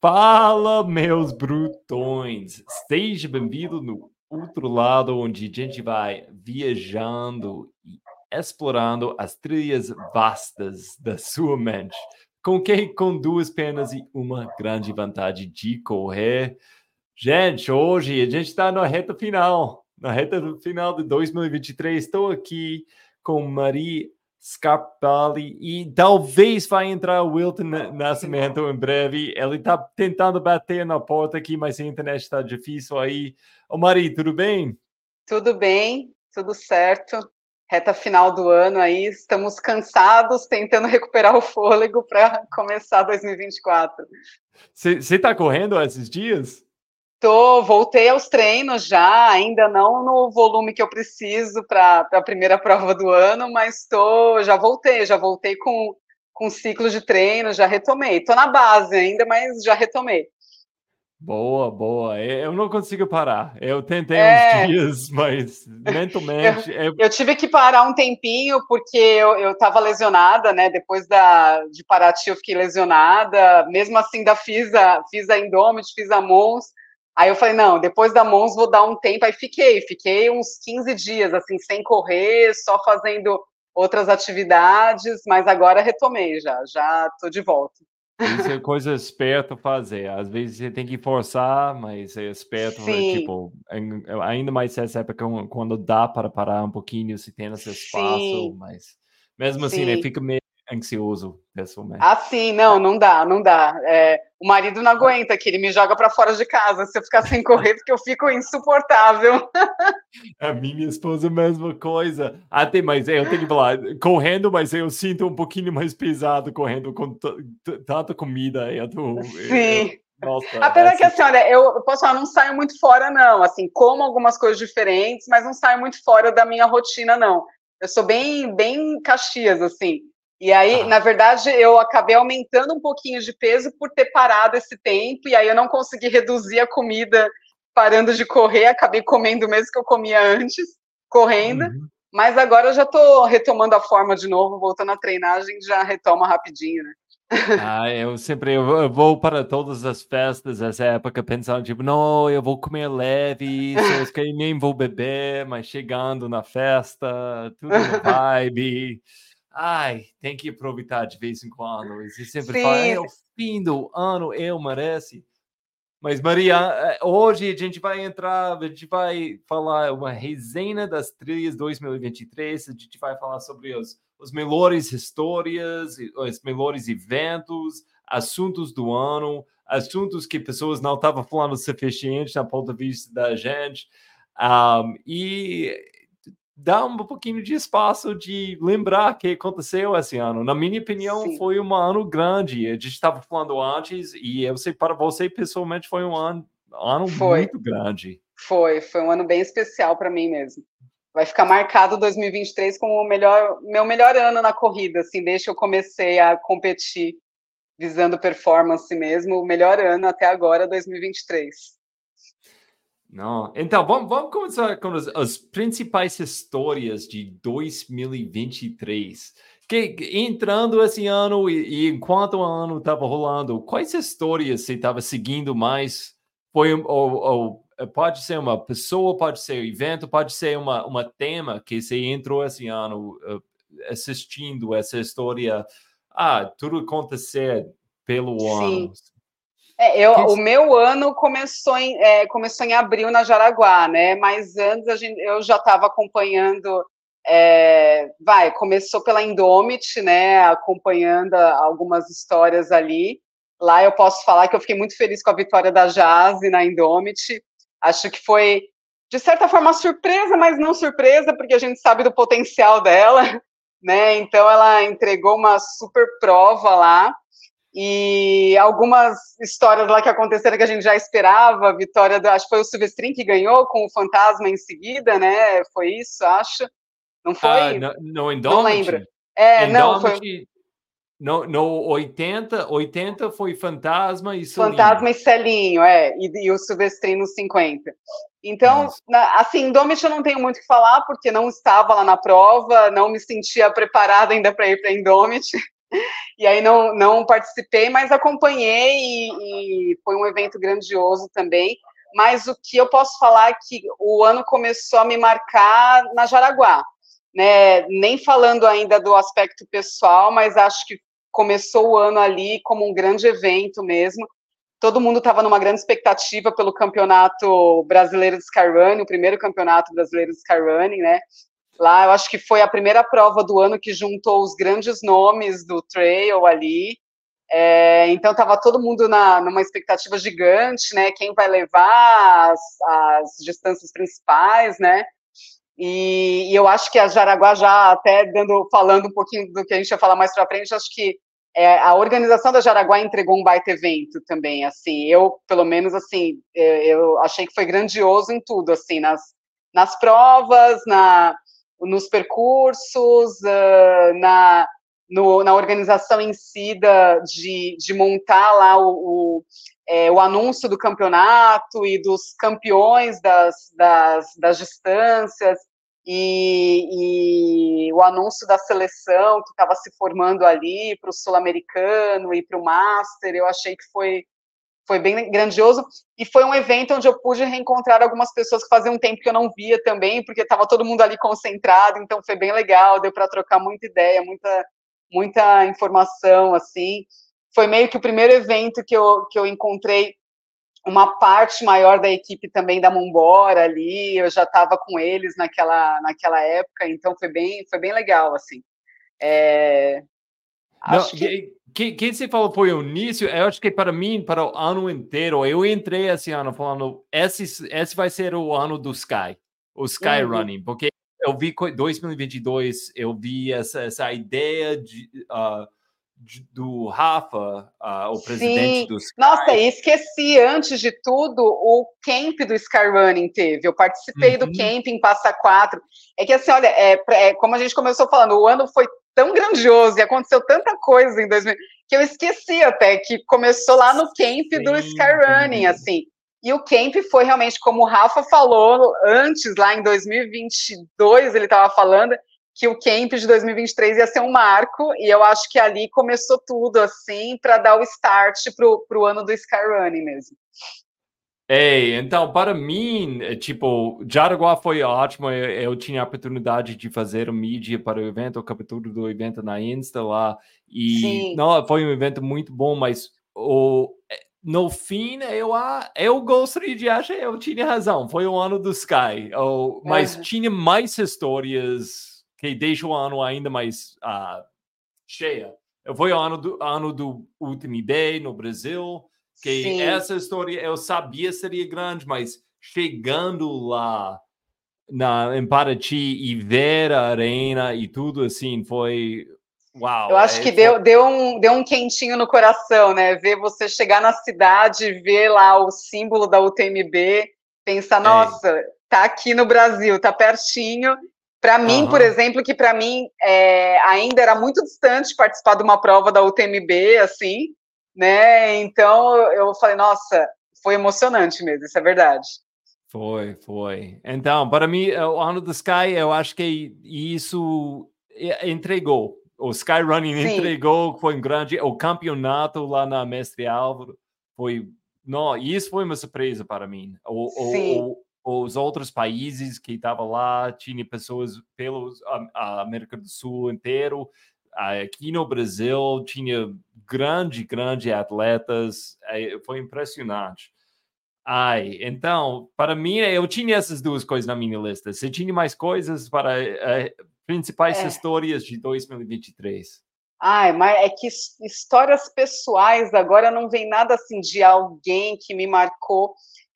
Fala, meus brutões! Seja bem-vindo no outro lado, onde a gente vai viajando e explorando as trilhas vastas da sua mente. Com quem com duas pernas e uma grande vantagem de correr. Gente, hoje a gente está na reta final, na reta final de 2023. Estou aqui com Maria Scarpelli e talvez vai entrar o Wilton Nascimento em breve. Ele está tentando bater na porta aqui, mas a internet está difícil aí. Ô Mari, tudo bem? Tudo bem, tudo certo. Reta final do ano aí, estamos cansados, tentando recuperar o fôlego para começar 2024. Você está correndo esses dias? Tô, voltei aos treinos já, ainda não no volume que eu preciso para a primeira prova do ano, mas tô, já voltei, já voltei com, com ciclo de treino, já retomei. Tô na base ainda, mas já retomei. Boa, boa. Eu não consigo parar. Eu tentei é... uns dias, mas mentalmente. Eu, eu, tive que parar um tempinho porque eu, eu tava lesionada, né? Depois da, de Paraty, eu fiquei lesionada. Mesmo assim, da fiz a, fiz a Indomit, fiz a Mons. Aí eu falei, não, depois da Mons vou dar um tempo. Aí fiquei, fiquei uns 15 dias, assim, sem correr, só fazendo outras atividades, mas agora retomei já, já tô de volta. Isso é coisa esperta fazer. Às vezes você tem que forçar, mas é esperto, tipo, ainda mais essa época quando dá para parar um pouquinho, se tem esse espaço, Sim. mas mesmo assim, né, fica meio ansioso pessoalmente. Ah, sim, não, não dá, não dá. É, o marido não aguenta que ele me joga para fora de casa se eu ficar sem correr, porque eu fico insuportável. A minha esposa, a mesma coisa. Até, mas eu tenho que falar, correndo, mas eu sinto um pouquinho mais pesado correndo com tanta comida. Eu tô, sim. Eu, nossa, Apesar que assim, olha, eu posso falar, não saio muito fora, não. Assim, como algumas coisas diferentes, mas não saio muito fora da minha rotina, não. Eu sou bem, bem Caxias, assim. E aí, ah. na verdade, eu acabei aumentando um pouquinho de peso por ter parado esse tempo, e aí eu não consegui reduzir a comida parando de correr, acabei comendo o mesmo que eu comia antes, correndo. Uhum. Mas agora eu já estou retomando a forma de novo, voltando à treinagem, já retoma rapidinho, né? Ah, eu sempre eu vou para todas as festas nessa época pensando, tipo, não, eu vou comer leve, que nem vou beber, mas chegando na festa, tudo vibe ai, tem que aproveitar de vez em quando. E sempre Sim. fala, é o fim do ano, eu merece. Mas, Maria, eh, hoje a gente vai entrar, a gente vai falar uma resenha das trilhas 2023, a gente vai falar sobre os, os melhores histórias, os melhores eventos, assuntos do ano, assuntos que pessoas não estavam falando suficiente na ponto de vista da gente. Um, e dá um pouquinho de espaço de lembrar que aconteceu esse ano. Na minha opinião, Sim. foi um ano grande. A gente estava falando antes, e eu sei para você pessoalmente foi um ano, ano foi. muito grande. Foi, foi um ano bem especial para mim mesmo. Vai ficar marcado 2023 como o melhor, meu melhor ano na corrida, assim, desde que eu comecei a competir visando performance mesmo, o melhor ano até agora, 2023. Não. Então, vamos, vamos começar com as, as, principais histórias de 2023. Que, entrando esse ano e, e enquanto o ano estava rolando, quais histórias você estava seguindo mais? Foi ou, ou, pode ser uma pessoa, pode ser um evento, pode ser uma, uma tema que você entrou esse ano uh, assistindo essa história. Ah, tudo acontecer pelo Sim. ano. É, eu, o meu ano começou em, é, começou em abril na Jaraguá, né? Mas antes a gente, eu já estava acompanhando. É, vai, começou pela Indomit, né? Acompanhando algumas histórias ali. Lá eu posso falar que eu fiquei muito feliz com a vitória da Jazz na Indomit. Acho que foi, de certa forma, surpresa, mas não surpresa, porque a gente sabe do potencial dela, né? Então ela entregou uma super prova lá e algumas histórias lá que aconteceram que a gente já esperava, a vitória do, acho que foi o Silvestrin que ganhou com o Fantasma em seguida, né? Foi isso, acho. Não foi? Ah, no, no Não lembro. É, não, foi... No, no 80, 80 foi Fantasma e Celinho. Fantasma e Celinho, é, e, e o Silvestrin nos 50. Então, na, assim, Indomit eu não tenho muito o que falar, porque não estava lá na prova, não me sentia preparada ainda para ir para Indomit. E aí não, não participei, mas acompanhei e, e, foi um evento grandioso também. Mas o que eu posso falar é que o ano começou a me marcar na Jaraguá, né? Nem falando ainda do aspecto pessoal, mas acho que começou o ano ali como um grande evento mesmo. Todo mundo estava numa grande expectativa pelo campeonato brasileiro de Skyrunning, o primeiro campeonato brasileiro de Skyrunning, né? Lá eu acho que foi a primeira prova do ano que juntou os grandes nomes do trail ali. É, então estava todo mundo na, numa expectativa gigante, né? Quem vai levar as, as distâncias principais, né? E, e, eu acho que a Jaraguá já até dando, falando um pouquinho do que a gente ia falar mais para frente, acho que é, a organização da Jaraguá entregou um baita evento também, assim, eu, pelo menos, assim, é, eu achei que foi grandioso em tudo, assim, nas, nas provas, na, nos percursos, uh, na, no, na organização em si da, de, de montar lá o, o, é, o, anúncio do campeonato e dos campeões das, das, das distâncias e, e, o anúncio da seleção que estava se formando ali para o sul-americano e para o master, eu achei que foi foi bem grandioso e foi um evento onde eu pude reencontrar algumas pessoas que fazia um tempo que eu não via também, porque estava todo mundo ali concentrado, então foi bem legal, deu para trocar muita ideia, muita muita informação assim. Foi meio que o primeiro evento que eu que eu encontrei uma parte maior da equipe também da Mombora ali, eu já estava com eles naquela naquela época, então foi bem foi bem legal assim. É, não, que... que... Quem você falou foi o início, eu acho que para mim, para o ano inteiro, eu entrei esse ano falando, esse, esse vai ser o ano do Sky, o Sky uhum. Running, porque eu vi 2022, eu vi essa, essa ideia de, uh, de do Rafa, uh, o presidente Sim. do Sky. Nossa, e esqueci, antes de tudo, o camp do Sky Running teve, eu participei uhum. do camp em Passa Quatro, é que assim, olha, é, é, como a gente começou falando, o ano foi tão grandioso e aconteceu tanta coisa em 2000 que eu esqueci até que começou lá no camp Sim, do Skyrunning, assim. E o camp foi realmente, como o Rafa falou antes, lá em 2022, ele estava falando que o camp de 2023 ia ser um marco, e eu acho que ali começou tudo, assim, para dar o start para o ano do Skyrunning mesmo. Ei, então, para mim, é, tipo, Jaraguá foi ótimo. Eu, eu, tinha a oportunidade de fazer o mídia para o evento, a captura do evento na Insta lá. E Sim. não, foi um evento muito bom, mas o, é, no fim, eu, eu gostaria de achar eu tinha razão. Foi o ano do Sky. Oh, mas uhum. tinha mais histórias que deixam o ano ainda mais uh, cheia. Foi o ano do, ano do UTMB no Brasil que Sim. essa história eu sabia seria grande, mas chegando lá na, em Paraty e ver a arena e tudo assim foi Uau, eu acho é, que deu, deu, um, deu um quentinho no coração, né? Ver você chegar na cidade, ver lá o símbolo da UTMB, pensar, é. nossa, tá aqui no Brasil, tá pertinho. Para mim, uhum. por exemplo, que para mim é, ainda era muito distante participar de uma prova da UTMB, assim, né? Então eu falei, nossa, foi emocionante mesmo, isso é verdade. Foi, foi. Então, para mim, é, o ano do Sky, eu acho que isso entregou. O Sky Running Sim. entregou, foi um grande. O campeonato lá na Mestre Álvaro foi. Não, isso foi uma surpresa para mim. O, o, o, os outros países que estavam lá, tinha pessoas pela América do Sul inteiro, aqui no Brasil tinha grande, grande atletas, foi impressionante. Ai, então, para mim, eu tinha essas duas coisas na minha lista. Você tinha mais coisas para uh, principais é. histórias de 2023? Ai, mas é que histórias pessoais agora não vem nada assim de alguém que me marcou.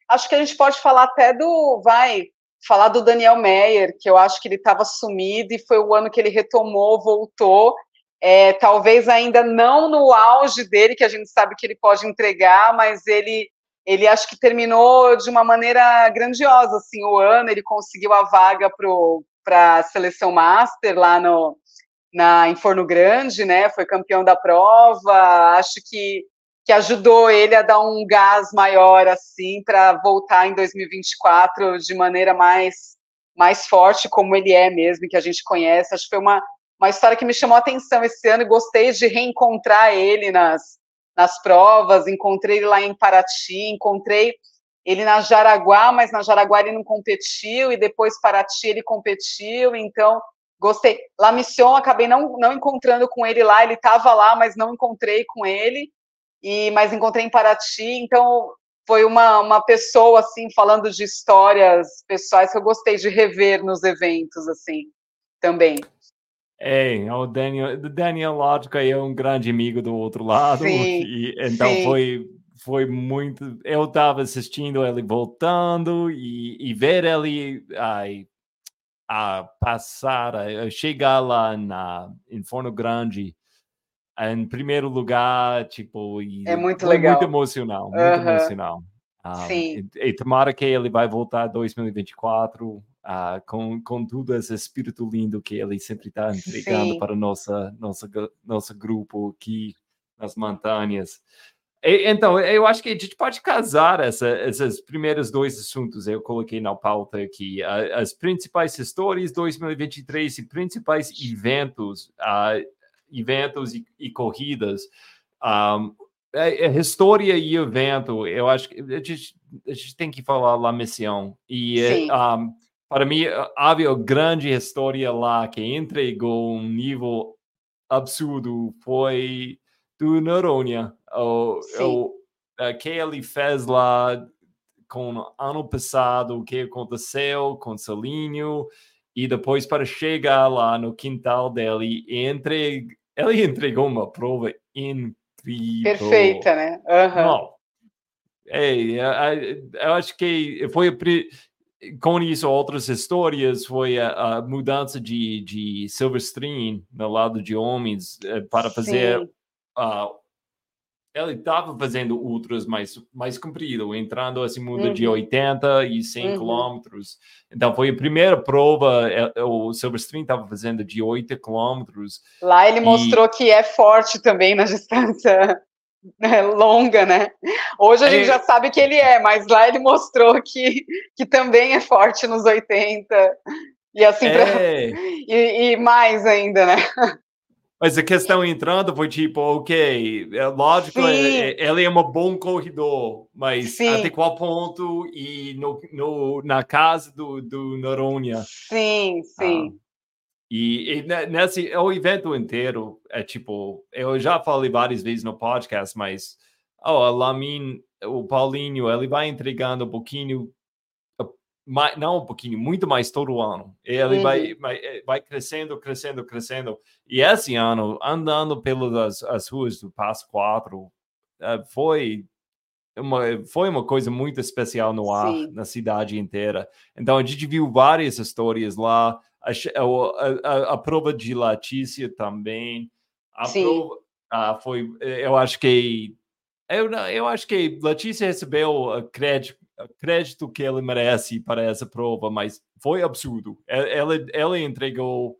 Acho que a gente pode falar até do, vai, falar do Daniel Meyer, que eu acho que ele estava sumido e foi o ano que ele retomou, voltou é, talvez ainda não no auge dele, que a gente sabe que ele pode entregar, mas ele, ele acho que terminou de uma maneira grandiosa, assim, o ano, ele conseguiu a vaga para a seleção master lá no, na, em Forno Grande, né, foi campeão da prova, acho que, que ajudou ele a dar um gás maior, assim, para voltar em 2024 de maneira mais, mais forte, como ele é mesmo, que a gente conhece, acho que foi uma uma história que me chamou a atenção esse ano e gostei de reencontrar ele nas, nas provas, encontrei ele lá em Paraty, encontrei ele na Jaraguá, mas na Jaraguá ele não competiu, e depois Paraty ele competiu, então gostei. La Mission, acabei não, não encontrando com ele lá, ele estava lá, mas não encontrei com ele, e mas encontrei em Paraty, então foi uma, uma pessoa, assim, falando de histórias pessoais que eu gostei de rever nos eventos, assim, também. É, o Daniel, Daniel lógico, é um grande amigo do outro lado, sim, e, então sim. foi foi muito. Eu estava assistindo ele voltando e, e ver ele ai, a passar, a chegar lá na, em Forno Grande em primeiro lugar, tipo, é muito legal, muito emocional, muito uh -huh. emocional. Ah, Sim. E, e tomara que ele vai voltar em 2024 uh, com, com todo esse espírito lindo que ele sempre está entregando Sim. para nossa nossa nosso grupo aqui nas montanhas. E, então, eu acho que a gente pode casar essa, esses primeiros dois assuntos eu coloquei na pauta aqui. As principais histórias 2023 e principais eventos uh, eventos e, e corridas. Um, a, a, história e evento, eu acho que a gente, a gente tem que falar lá missão. E um, para mim, havia uma grande história lá que entregou um nível absurdo foi do Noronha. O, o, que ele fez lá com ano passado, o que aconteceu com Salinho, e depois para chegar lá no quintal dele, entre, ele entregou uma prova incrível. Perfeita, né? Uhum. Não. É, eu acho que foi com isso outras histórias foi a, a mudança de, de Silverstream no lado de homens eh, para fazer uh, ele estava fazendo ultras mais, mais comprido, entrando esse mundo uhum. de 80 e 100 uhum. quilômetros. Então, foi a primeira prova, é, o Silverstream estava fazendo de 8 quilômetros. Lá ele e... mostrou que é forte também na distância longa, né? Hoje a gente é... já sabe que ele é, mas lá ele mostrou que, que também é forte nos 80. E assim, é... pra... e, e mais ainda, né? Mas a questão entrando foi tipo, ok, é lógico, é, é, ele é um bom corredor, mas Sim. até qual ponto e no, no, na casa do, do Noronha. Sim, sim. Ah, e, e, nesse o evento inteiro é tipo, eu já falei várias vezes no podcast, mas oh, a Lamin, o Paulinho, ele vai entregando um pouquinho mais, não um pouquinho, muito mais todo ano. Ele uhum. vai, vai, eh, vai crescendo, crescendo, crescendo. E esse ano, andando pelas as ruas do Passo 4, eh, foi uma, foi uma coisa muito especial no ar, Sim. na cidade inteira. Então, a gente viu várias histórias lá. A, a, a, a prova de Latícia também. A Sim. prova ah, foi, eh, eu acho que eu, eu acho que Letícia recebeu crédito crédito que ele merece para essa prova, mas foi absurdo. Ela, ela entregou.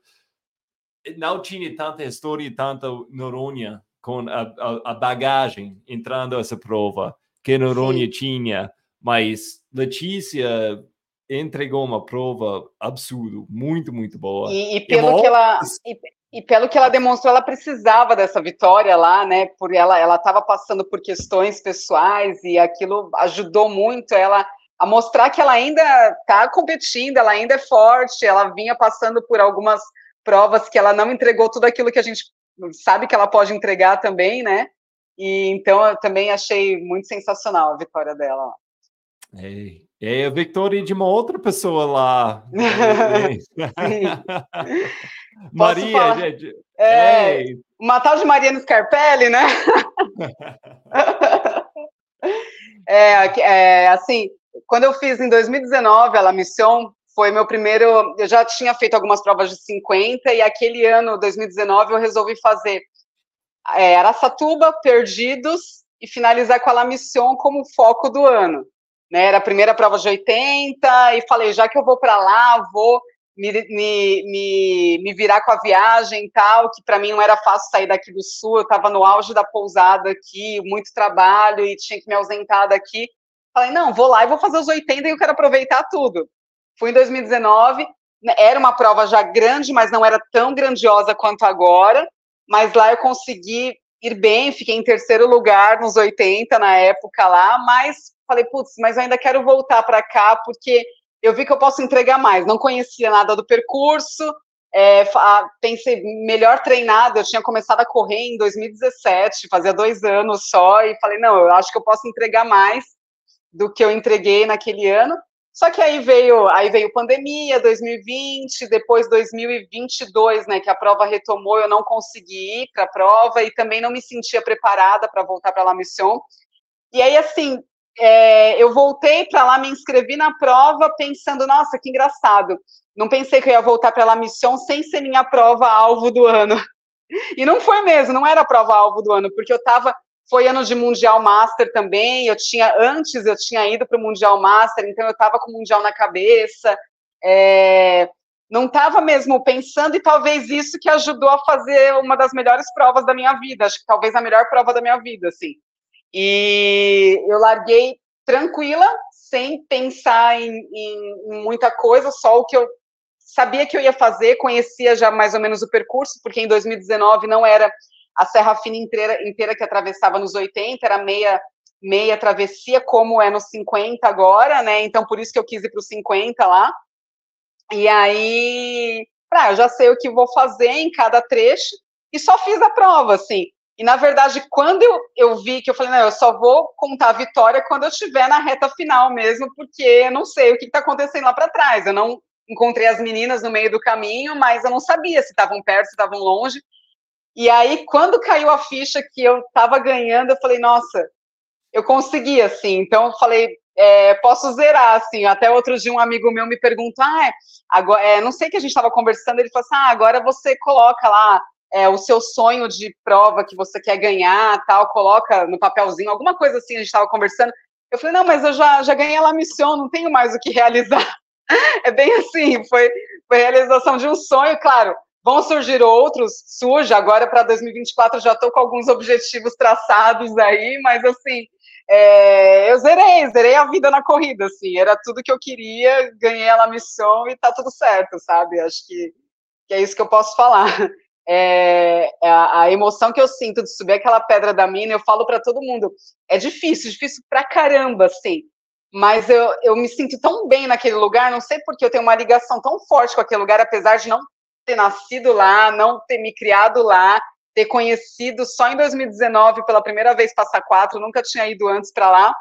Não tinha tanta história e tanta Noronha com a, a, a, bagagem entrando essa prova que Noronha Sim. tinha, mas Letícia entregou uma prova absurdo, muito, muito boa. E, e pelo que ela. E, e pelo que ela demonstrou, ela precisava dessa vitória lá, né? Por ela, ela estava passando por questões pessoais e aquilo ajudou muito ela a mostrar que ela ainda está competindo, ela ainda é forte. Ela vinha passando por algumas provas que ela não entregou tudo aquilo que a gente sabe que ela pode entregar também, né? E então eu também achei muito sensacional a vitória dela. Ei, é a vitória de uma outra pessoa lá. Maria, gente. É, uma tal de Mariana Scarpelli, né? é, é, assim, quando eu fiz em 2019 a La Mission, foi meu primeiro. Eu já tinha feito algumas provas de 50, e aquele ano, 2019, eu resolvi fazer é, Araçatuba, Perdidos, e finalizar com a La Mission como foco do ano. Né, era a primeira prova de 80, e falei, já que eu vou para lá, vou me, me, me, me, virar com a viagem e tal, que para mim não era fácil sair daqui do sul, eu estava no auge da pousada aqui, muito trabalho e tinha que me ausentar daqui. Falei, não, vou lá e vou fazer os 80 e eu quero aproveitar tudo. Fui em 2019, era uma prova já grande, mas não era tão grandiosa quanto agora. Mas lá eu consegui ir bem, fiquei em terceiro lugar nos 80 na época lá, mas falei, putz, mas eu ainda quero voltar para cá porque eu vi que eu posso entregar mais. Não conhecia nada do percurso, é, pensei melhor treinado. Eu tinha começado a correr em 2017, fazia dois anos só, e falei, não, eu acho que eu posso entregar mais do que eu entreguei naquele ano. Só que aí veio, aí veio pandemia, 2020, depois 2022, né, que a prova retomou, eu não consegui ir para a prova e também não me sentia preparada para voltar para La Mission. E aí, assim, é, eu voltei para lá, me inscrevi na prova pensando, nossa, que engraçado. Não pensei que eu ia voltar para La Mission sem ser minha prova alvo do ano. E não foi mesmo, não era a prova alvo do ano, porque eu estava foi ano de Mundial Master também. Eu tinha, antes eu tinha ido para o Mundial Master, então eu estava com o Mundial na cabeça. É, não estava mesmo pensando, e talvez isso que ajudou a fazer uma das melhores provas da minha vida. Acho que talvez a melhor prova da minha vida, assim. E eu larguei tranquila, sem pensar em, em, muita coisa, só o que eu sabia que eu ia fazer, conhecia já mais ou menos o percurso, porque em 2019 não era a Serra Fina inteira, inteira que atravessava nos 80, era meia, meia travessia, como é nos 50 agora, né? Então, por isso que eu quis ir para os 50 lá. E aí, ah, eu já sei o que vou fazer em cada trecho, e só fiz a prova, assim. E, na verdade, quando eu, eu vi que eu falei, não, eu só vou contar a vitória quando eu estiver na reta final mesmo, porque eu não sei o que está acontecendo lá para trás. Eu não encontrei as meninas no meio do caminho, mas eu não sabia se estavam perto, se estavam longe. E aí, quando caiu a ficha que eu estava ganhando, eu falei, nossa, eu consegui, assim. Então, eu falei, é, posso zerar, assim. Até outro dia, um amigo meu me perguntou, ah, agora, é, não sei que a gente estava conversando, ele falou assim, ah, agora você coloca lá é, o seu sonho de prova que você quer ganhar, tal, coloca no papelzinho, alguma coisa assim, a gente estava conversando. Eu falei, não, mas eu já, já ganhei a missão, não tenho mais o que realizar. É bem assim, foi, foi realização de um sonho, claro, Vão surgir outros, surge agora para 2024, já estou com alguns objetivos traçados aí, mas assim, é, eu zerei, zerei a vida na corrida, assim, era tudo que eu queria, ganhei a missão e tá tudo certo, sabe? Acho que, que é isso que eu posso falar. É, é a, a, emoção que eu sinto de subir aquela pedra da mina, eu falo para todo mundo, é difícil, difícil pra caramba, assim, mas eu, eu me sinto tão bem naquele lugar, não sei porque eu tenho uma ligação tão forte com aquele lugar, apesar de não ter nascido lá, não ter me criado lá, ter conhecido só em 2019 pela primeira vez Passa Quatro, nunca tinha ido antes para lá.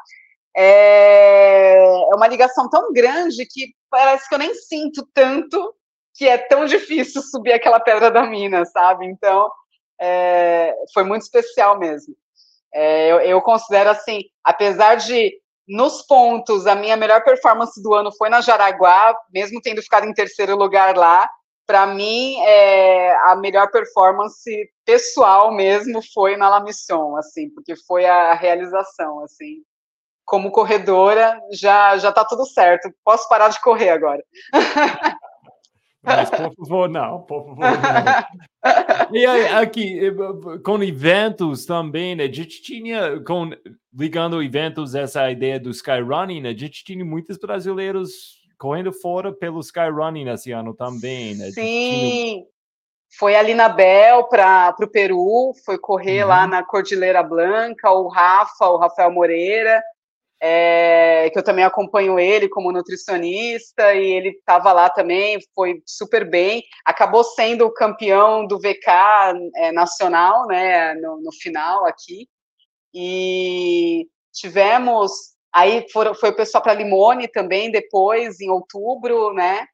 É, é uma ligação tão grande que parece que eu nem sinto tanto que é tão difícil subir aquela pedra da mina, sabe? Então, é, foi muito especial mesmo. É, eu, eu, considero assim, apesar de nos pontos a minha melhor performance do ano foi na Jaraguá, mesmo tendo ficado em terceiro lugar lá, para mim, é, a melhor performance pessoal mesmo foi na La Mission, assim, porque foi a realização, assim. Como corredora, já já tá tudo certo. Posso parar de correr agora. Mas, por favor, não, por favor, não. E aí, aqui, com eventos também, né, a gente tinha, com, ligando eventos, essa ideia do Skyrunning, né, a gente tinha muitos brasileiros correndo fora pelo Skyrunning esse ano também, né? Sim. Foi ali na Bel para o Peru, foi correr uhum. lá na Cordilheira Blanca, o Rafa, o Rafael Moreira, é, que eu também acompanho ele como nutricionista, e ele estava lá também, foi super bem. Acabou sendo o campeão do VK é, nacional, né, no, no final aqui. E tivemos Aí foram, foi o pessoal para Limone também, depois, em outubro, né?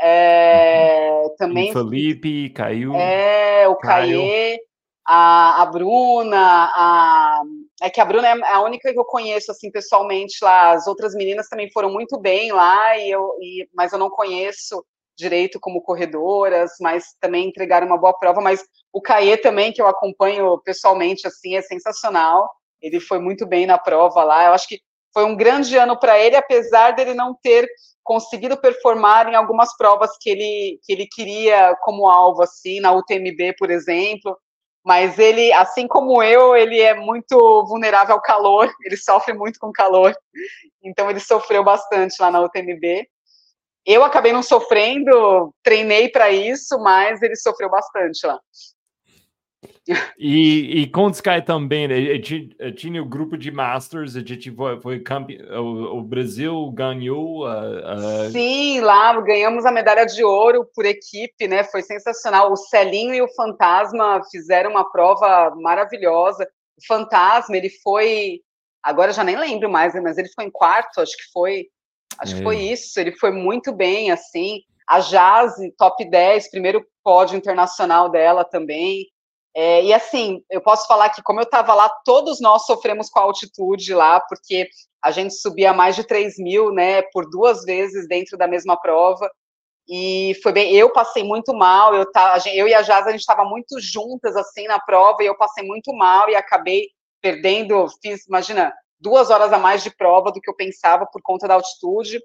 É, também. O Felipe, caiu. É, o Caê, a, a Bruna, a, é que a Bruna é a única que eu conheço, assim, pessoalmente lá. As outras meninas também foram muito bem lá, e eu, e, mas eu não conheço direito como corredoras, mas também entregaram uma boa prova. Mas o Caê também, que eu acompanho pessoalmente, assim, é sensacional. Ele foi muito bem na prova lá. Eu acho que foi um grande ano para ele, apesar dele não ter conseguido performar em algumas provas que ele, que ele queria como alvo, assim, na UTMB, por exemplo. Mas ele, assim como eu, ele é muito vulnerável ao calor, ele sofre muito com calor, então ele sofreu bastante lá na UTMB. Eu acabei não sofrendo, treinei para isso, mas ele sofreu bastante lá. E, e com o Sky também, né? tinha o grupo de Masters, a gente foi, foi o, o Brasil ganhou. Uh, uh... Sim, lá ganhamos a medalha de ouro por equipe, né? Foi sensacional. O Celinho e o Fantasma fizeram uma prova maravilhosa. O Fantasma, ele foi. Agora já nem lembro mais, né? mas ele foi em quarto, acho que foi. Acho é. que foi é. isso. Ele foi muito bem, assim. A Jazz, top 10, primeiro pódio internacional dela também. É, e assim, eu posso falar que, como eu estava lá, todos nós sofremos com a altitude lá, porque a gente subia mais de 3 mil, né, por duas vezes dentro da mesma prova. E foi bem, eu passei muito mal, eu, tá, eu e a Jaz, a gente estava muito juntas, assim, na prova, e eu passei muito mal e acabei perdendo, fiz, imagina, duas horas a mais de prova do que eu pensava por conta da altitude.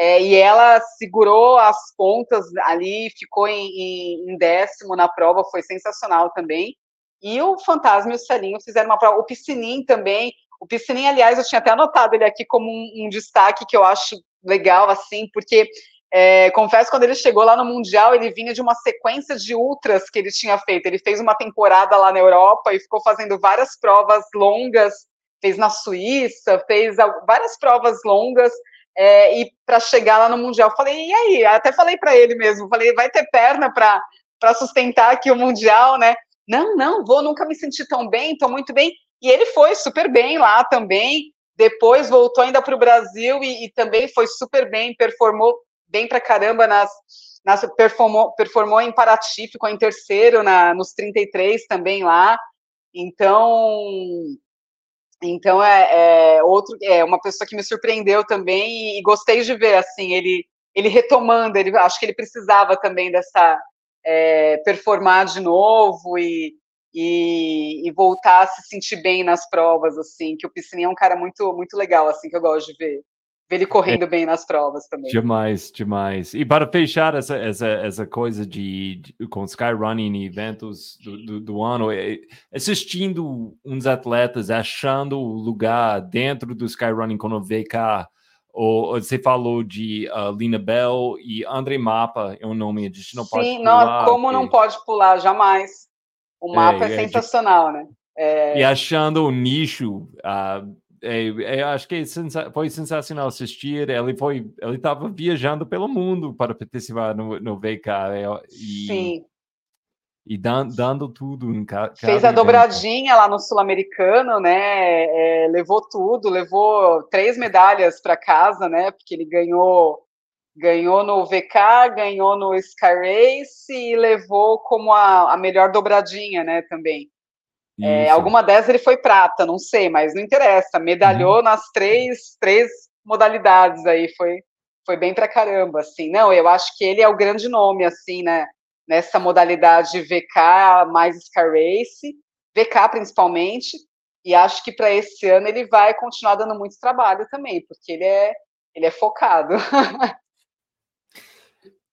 É, e ela segurou as pontas ali, ficou em, em, em, décimo na prova, foi sensacional também. E o Fantasma e o Celinho fizeram uma prova. O Piscinim também. O Piscinim, aliás, eu tinha até anotado ele aqui como um, um destaque que eu acho legal, assim, porque é, confesso, quando ele chegou lá no Mundial, ele vinha de uma sequência de ultras que ele tinha feito. Ele fez uma temporada lá na Europa e ficou fazendo várias provas longas, fez na Suíça, fez várias provas longas é, e para chegar lá no Mundial. Falei, e aí? Até falei para ele mesmo, falei, vai ter perna para sustentar aqui o Mundial, né? Não, não, vou, nunca me senti tão bem, estou muito bem. E ele foi super bem lá também. Depois voltou ainda para o Brasil e, e, também foi super bem, performou bem para caramba nas, nas performou, performou em Paraty, ficou em terceiro na, nos 33 também lá. Então, então é, é, outro, é uma pessoa que me surpreendeu também e, e, gostei de ver assim ele ele retomando. Ele acho que ele precisava também dessa é, performar de novo e, e, e, voltar a se sentir bem nas provas assim. Que o Piscininha é um cara muito muito legal assim que eu gosto de ver ver ele correndo é, bem nas provas também. Demais, demais. E para fechar essa, essa, essa coisa de, de com Skyrunning e eventos do, do, do, ano, é, assistindo uns atletas achando lugar dentro do Skyrunning quando VK, ou, você falou de uh, Lina Bell e André Mapa, é um nome, a gente não Sim, pode pular. Sim, como não pode pular, jamais. O mapa é, é sensacional, né? É... E achando o nicho, uh, é, é, acho que sensa foi sensacional assistir. Ele foi, ele estava viajando pelo mundo para participar no, no VK é, e, Sim. e dan, dando tudo. Em ca, Fez a dobradinha lá no Sul-Americano, né? É, levou tudo, levou três medalhas para casa, né? Porque ele ganhou ganhou no VK, ganhou no Sky Race e levou como a, a melhor dobradinha, né? Também. É, alguma dessas ele foi prata, não sei, mas não interessa. Medalhou uhum. nas três, três modalidades aí, foi, foi bem pra caramba, assim. Não, eu acho que ele é o grande nome, assim, né? Nessa modalidade VK mais Sky Race, VK principalmente, e acho que para esse ano ele vai continuar dando muito trabalho também, porque ele é, ele é focado.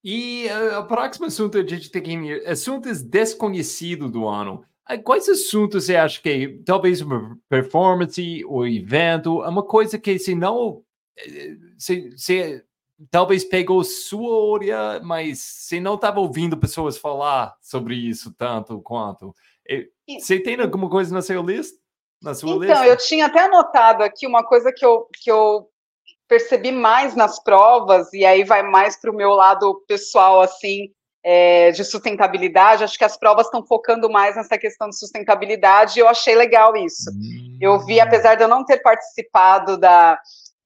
e uh, o próximo assunto a gente tem que assuntos desconhecidos do ano. Quais assuntos você acha que talvez uma performance ou evento é uma coisa que se não se, se talvez pegou sua orelha, mas você não estava ouvindo pessoas falar sobre isso tanto quanto. Você tem alguma coisa na sua lista? Na sua então, lista? eu tinha até anotado aqui uma coisa que eu, que eu percebi mais nas provas, e aí vai mais para o meu lado pessoal, assim, é, de sustentabilidade, acho que as provas estão focando mais nessa questão de sustentabilidade e eu achei legal isso. Hum. Eu vi, apesar de eu não ter participado da,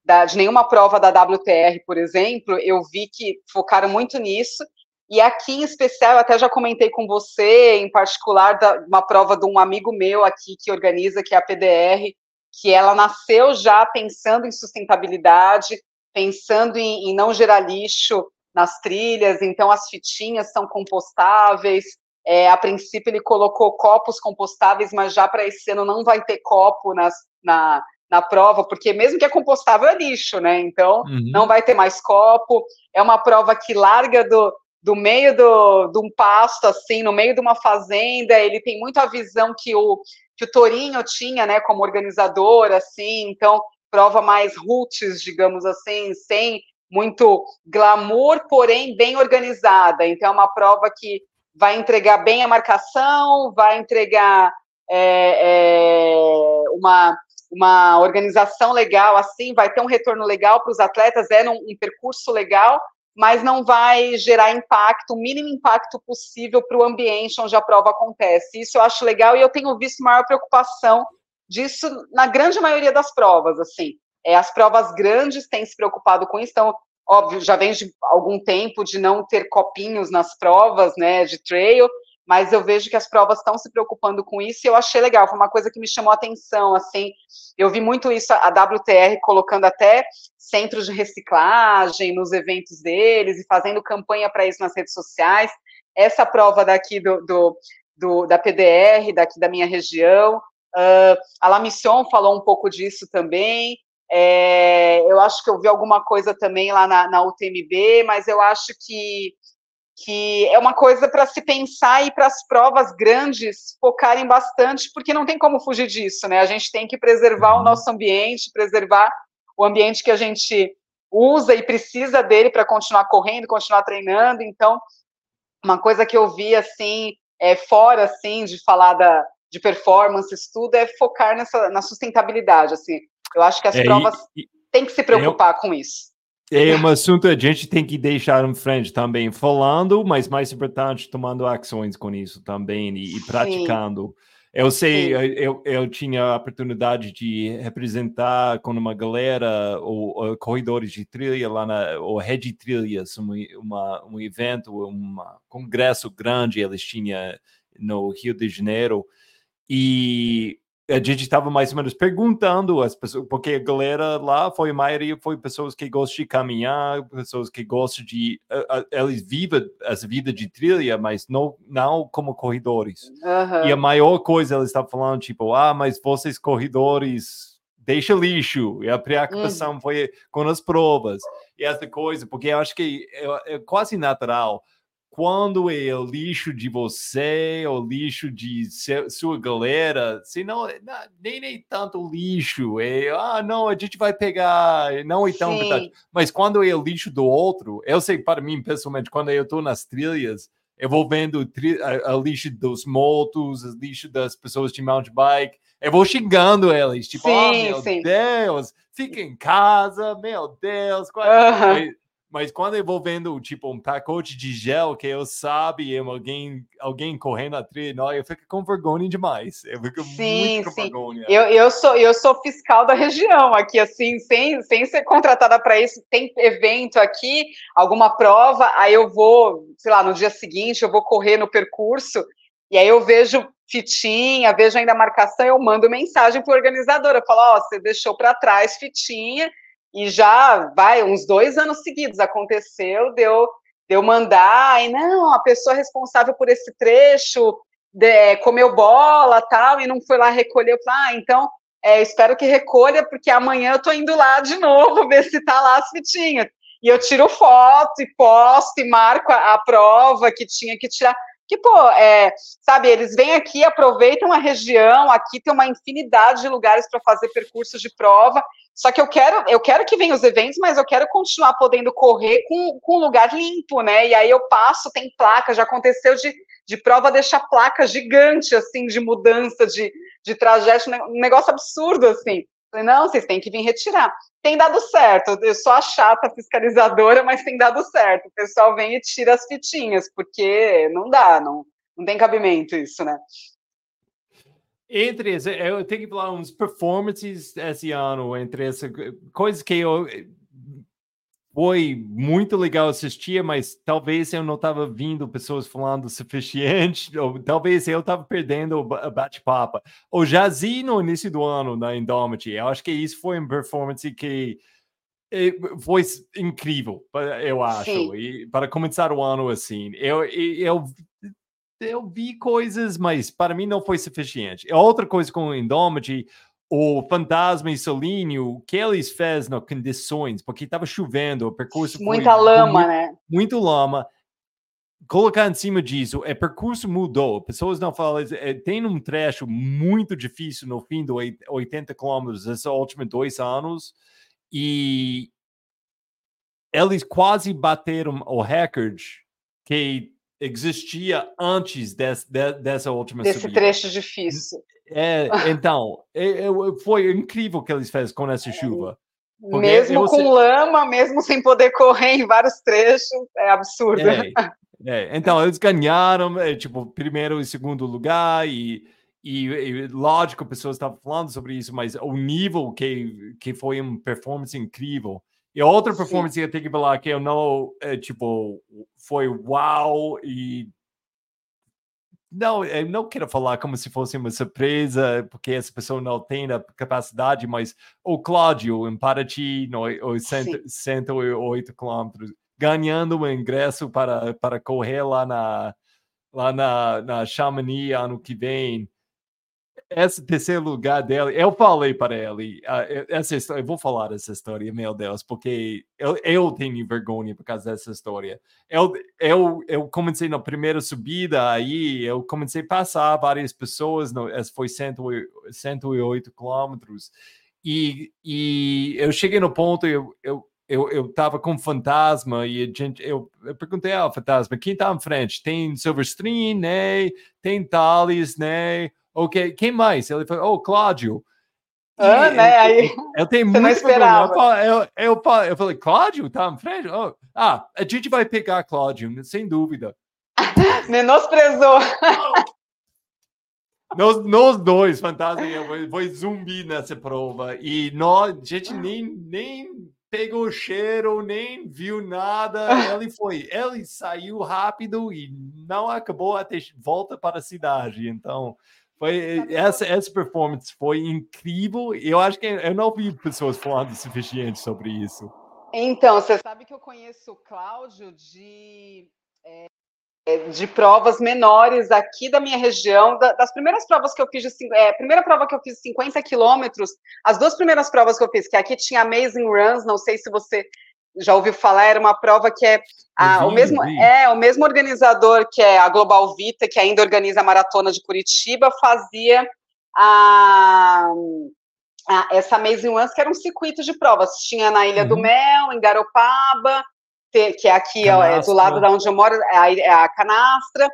da, de nenhuma prova da WTR, por exemplo, eu vi que focaram muito nisso. E aqui em especial, eu até já comentei com você, em particular, da, uma prova de um amigo meu aqui que organiza, que é a PDR, que ela nasceu já pensando em sustentabilidade, pensando em, em não gerar lixo nas trilhas, então as fitinhas são compostáveis. É, a princípio ele colocou copos compostáveis, mas já para esse ano não vai ter copo nas, na, na prova, porque mesmo que é compostável é lixo, né? Então uhum. não vai ter mais copo. É uma prova que larga do, do meio do, de um pasto, assim, no meio de uma fazenda. Ele tem muito a visão que o, que o Torinho tinha, né, como organizador, assim. Então prova mais roots, digamos assim, sem muito glamour, porém bem organizada. Então, é uma prova que vai entregar bem a marcação, vai entregar é, é, uma, uma organização legal, assim, vai ter um retorno legal para os atletas, é um, um percurso legal, mas não vai gerar impacto, o mínimo impacto possível para o ambiente onde a prova acontece. Isso eu acho legal e eu tenho visto maior preocupação disso na grande maioria das provas, assim. É, as provas grandes têm se preocupado com isso, então, óbvio, já vem de algum tempo de não ter copinhos nas provas, né, de trail, mas eu vejo que as provas estão se preocupando com isso e eu achei legal, foi uma coisa que me chamou a atenção, assim, eu vi muito isso, a WTR colocando até centros de reciclagem nos eventos deles e fazendo campanha para isso nas redes sociais, essa prova daqui do, do, do, da PDR, daqui da minha região, uh, a La Mission falou um pouco disso também, é, eu acho que eu vi alguma coisa também lá na, na UTMB, mas eu acho que que é uma coisa para se pensar e para as provas grandes focarem bastante, porque não tem como fugir disso, né? A gente tem que preservar o uhum. nosso ambiente, preservar o ambiente que a gente usa e precisa dele para continuar correndo, continuar treinando. Então, uma coisa que eu vi assim, é, fora assim de falar da, de performance, tudo, é focar nessa na sustentabilidade. Assim, eu acho que as é, provas e, têm que se preocupar eu, com isso. É um assunto que a gente tem que deixar em frente também, falando, mas mais importante, tomando ações com isso também e, e praticando. Sim. Eu sei, eu, eu tinha a oportunidade de representar com uma galera, ou, corredores de trilha lá na, ou Rede Trilhas, uma, uma, um evento, um congresso grande eles tinham no Rio de Janeiro, e a gente estava mais ou menos perguntando as pessoas, porque a galera lá foi a maioria foi pessoas que gostam de caminhar, pessoas que gostam de uh, uh, eles vivem as vidas de trilha, mas não não como corredores. Uhum. E a maior coisa eles estavam falando tipo, ah, mas vocês corredores deixa lixo. E a preocupação uhum. foi com as provas e essa coisa, porque eu acho que é, é quase natural quando é o lixo de você, o lixo de sua galera, se não, nem, nem tanto lixo, é, ah, não, a gente vai pegar, não é tão verdade. Mas quando é o lixo do outro, eu sei para mim, pessoalmente, quando eu estou nas trilhas, eu vou vendo a, a lixo dos motos, o lixo das pessoas de mountain bike, eu vou xingando eles, tipo, sim, oh, meu sim. Deus, fica em casa, meu Deus, qual... É? Mas quando eu vou vendo, tipo, um pacote de gel que eu sabe alguém, alguém correndo a trilha, eu fico com vergonha demais. Eu fico sim, muito com sim. vergonha. Eu, eu, sou, eu sou fiscal da região aqui, assim, sem, sem ser contratada para isso. Tem evento aqui, alguma prova, aí eu vou, sei lá, no dia seguinte, eu vou correr no percurso, e aí eu vejo fitinha, vejo ainda a marcação, eu mando mensagem para o organizador, eu falo, ó, oh, você deixou para trás fitinha, e já vai uns dois anos seguidos aconteceu, deu deu mandar, e não, a pessoa responsável por esse trecho de, comeu bola tal, e não foi lá recolher, eu falei, ah, então é, espero que recolha, porque amanhã eu tô indo lá de novo ver se tá lá as fitinhas. E eu tiro foto e posto e marco a, a prova que tinha que tirar que, pô, é, sabe, eles vêm aqui, aproveitam a região, aqui tem uma infinidade de lugares para fazer percursos de prova, só que eu quero, eu quero que venham os eventos, mas eu quero continuar podendo correr com, com um lugar limpo, né? E aí eu passo, tem placa, já aconteceu de, de prova deixar placa gigante, assim, de mudança de, de trajeto, um negócio absurdo, assim. Falei, não, vocês têm que vir retirar. Tem dado certo, eu sou a chata fiscalizadora, mas tem dado certo. O pessoal vem e tira as fitinhas, porque não dá, não, não tem cabimento isso, né? Entre eu tenho que falar uns performances esse ano, entre essa coisas que eu foi muito legal assistir, mas talvez eu não estava vindo pessoas falando o suficiente, ou talvez eu estava perdendo o bate-papo. O Jazzy no início do ano na Indomity, eu acho que isso foi uma performance que foi incrível, eu acho. Sim. E para começar o ano assim, eu, eu eu vi coisas, mas para mim não foi suficiente. Outra coisa com o Indomity o Fantasma e Solíneo, o que eles fez nas condições, porque estava chovendo, o percurso Muita lama, muito, né? Muito lama. Colocar em cima disso, o percurso mudou. Pessoas não falam, é, tem um trecho muito difícil no fim do 80 quilômetros esses últimos dois anos, e eles quase bateram o recorde que existia antes desse, de, dessa última Desse subida. trecho difícil. É, então, é, é, foi incrível o que eles fizeram com essa chuva. Porque mesmo com sei... lama, mesmo sem poder correr em vários trechos, é absurdo. É, é. Então, eles ganharam, é, tipo, primeiro e segundo lugar, e, e, e lógico, pessoas estavam falando sobre isso, mas o nível que, que foi uma performance incrível. E outra performance Sim. que eu tenho que falar que eu não, é, tipo, foi uau e não, eu não quero falar como se fosse uma surpresa, porque essa pessoa não tem a capacidade, mas o Cláudio, em Paraty, no, 108 quilômetros, ganhando o ingresso para, para correr lá na, lá na, na Chamonix ano que vem, esse terceiro lugar dele, eu falei para ele, uh, essa história, eu vou falar essa história, meu Deus, porque eu, eu tenho vergonha por causa dessa história. Eu, eu, eu comecei na primeira subida aí, eu comecei a passar várias pessoas, no, foi 108, 108 quilômetros, e, e eu cheguei no ponto, eu, eu, eu, eu tava com fantasma e a gente, eu, eu perguntei ao fantasma, quem tá em frente? Tem Silverstream, né? Tem Thales, né? Ok, quem mais? Ele falou, oh, Cláudio. Ah, né? Aí, eu, eu tenho muito não esperava. Eu, eu, eu, eu, falei, Cláudio, tá em frente? Oh, ah, a gente vai pegar Cláudio, sem dúvida. Menosprezou. Nós, nós dois, fantasma, eu foi zumbi nessa prova. E nós, a gente nem, nem pegou cheiro, nem viu nada. Ele foi, ele saiu rápido e não acabou até volta para a cidade. Então, foi, essa, essa performance foi incrível. E eu acho que eu não vi pessoas falando suficiente sobre isso. Então, você sabe que eu conheço o Cláudio de, é, de provas menores aqui da minha região. Da, das primeiras provas que eu fiz, de, é, primeira prova que eu fiz 50 quilômetros, as duas primeiras provas que eu fiz, que aqui tinha Amazing Runs, não sei se você já ouviu falar, era uma prova que é a, o mesmo é o mesmo organizador que é a Global Vita, que ainda organiza a maratona de Curitiba, fazia a, a essa Amazing Ones, que era um circuito de provas. Tinha na Ilha uhum. do Mel, em Garopaba, que é aqui é, do lado da onde eu moro, é a, é a Canastra.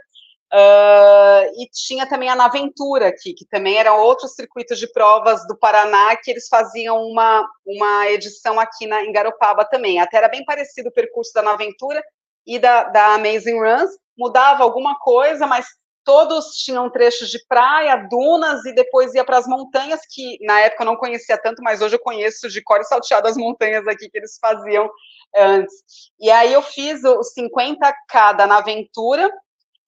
Uh, e tinha também a Naventura aqui, que também era outro circuito de provas do Paraná, que eles faziam uma, uma edição aqui na, em Garopaba também. Até era bem parecido o percurso da Naventura e da, da Amazing Runs, mudava alguma coisa, mas todos tinham trechos de praia, dunas, e depois ia para as montanhas, que na época eu não conhecia tanto, mas hoje eu conheço de cor e salteado as montanhas aqui que eles faziam antes. E aí eu fiz os 50K da Naventura,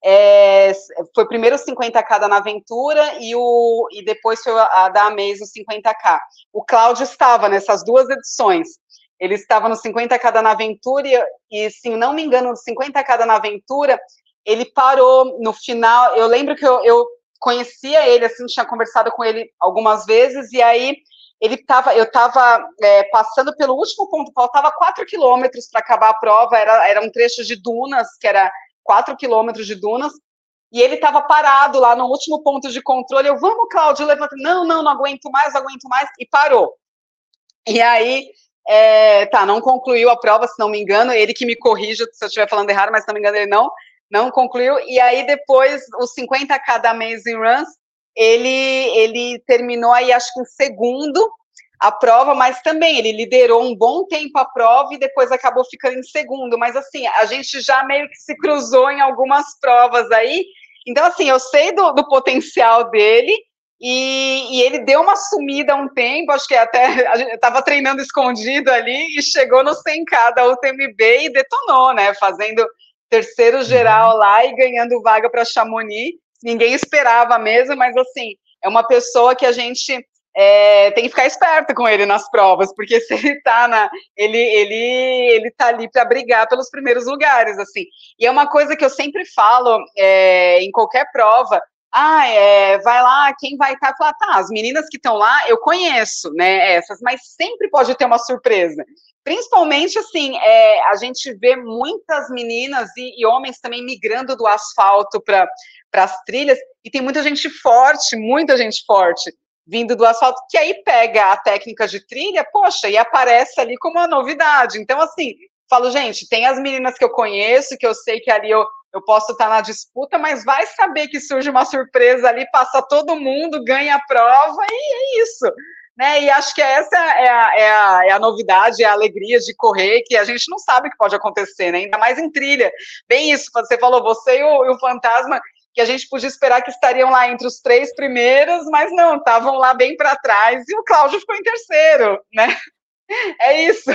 é, foi primeiro o 50k da Naventura e, o, e depois foi a da Amaze, o 50k. O Cláudio estava nessas duas edições. Ele estava no 50k da Naventura e, e, se não me engano, no 50k da Naventura, ele parou no final. Eu lembro que eu, eu conhecia ele, assim, tinha conversado com ele algumas vezes, e aí ele estava, eu estava é, passando pelo último ponto, faltava 4 quilômetros para acabar a prova, era, era um trecho de dunas, que era 4 quilômetros de dunas, e ele estava parado lá no último ponto de controle. Eu, vamos, Cláudio, levanta. Não, não, não aguento mais, não aguento mais, e parou. E aí, é, tá, não concluiu a prova, se não me engano, ele que me corrija se eu estiver falando errado, mas se não me engano, ele não, não concluiu. E aí, depois, os 50k da Amazing Runs, ele, ele terminou aí, acho que em segundo, a prova, mas também ele liderou um bom tempo a prova e depois acabou ficando em segundo. Mas assim, a gente já meio que se cruzou em algumas provas aí. Então, assim, eu sei do, do potencial dele e, e, ele deu uma sumida há um tempo, acho que até a gente estava treinando escondido ali e chegou no 100K da UTMB e detonou, né? Fazendo terceiro geral uhum. lá e ganhando vaga para Chamonix. Ninguém esperava mesmo, mas assim, é uma pessoa que a gente é, tem que ficar esperto com ele nas provas, porque se ele tá na. Ele, ele, ele tá ali para brigar pelos primeiros lugares, assim. E é uma coisa que eu sempre falo é, em qualquer prova. Ah, é, vai lá, quem vai estar? Tá? tá, as meninas que estão lá, eu conheço, né, essas, mas sempre pode ter uma surpresa. Principalmente, assim, é, a gente vê muitas meninas e, e homens também migrando do asfalto para as trilhas, e tem muita gente forte, muita gente forte vindo do asfalto, que aí pega a técnica de trilha, poxa, e aparece ali como uma novidade. Então, assim, falo, gente, tem as meninas que eu conheço, que eu sei que ali eu, eu posso estar na disputa, mas vai saber que surge uma surpresa ali, passa todo mundo, ganha a prova e é isso. Né? E acho que essa é a, é, a, é a novidade, é a alegria de correr, que a gente não sabe o que pode acontecer, né? Ainda mais em trilha. Bem isso, você falou, você e o, e o Fantasma, que a gente podia esperar que estariam lá entre os três primeiros, mas não, estavam lá bem para trás, e o Cláudio ficou em terceiro, né? É isso.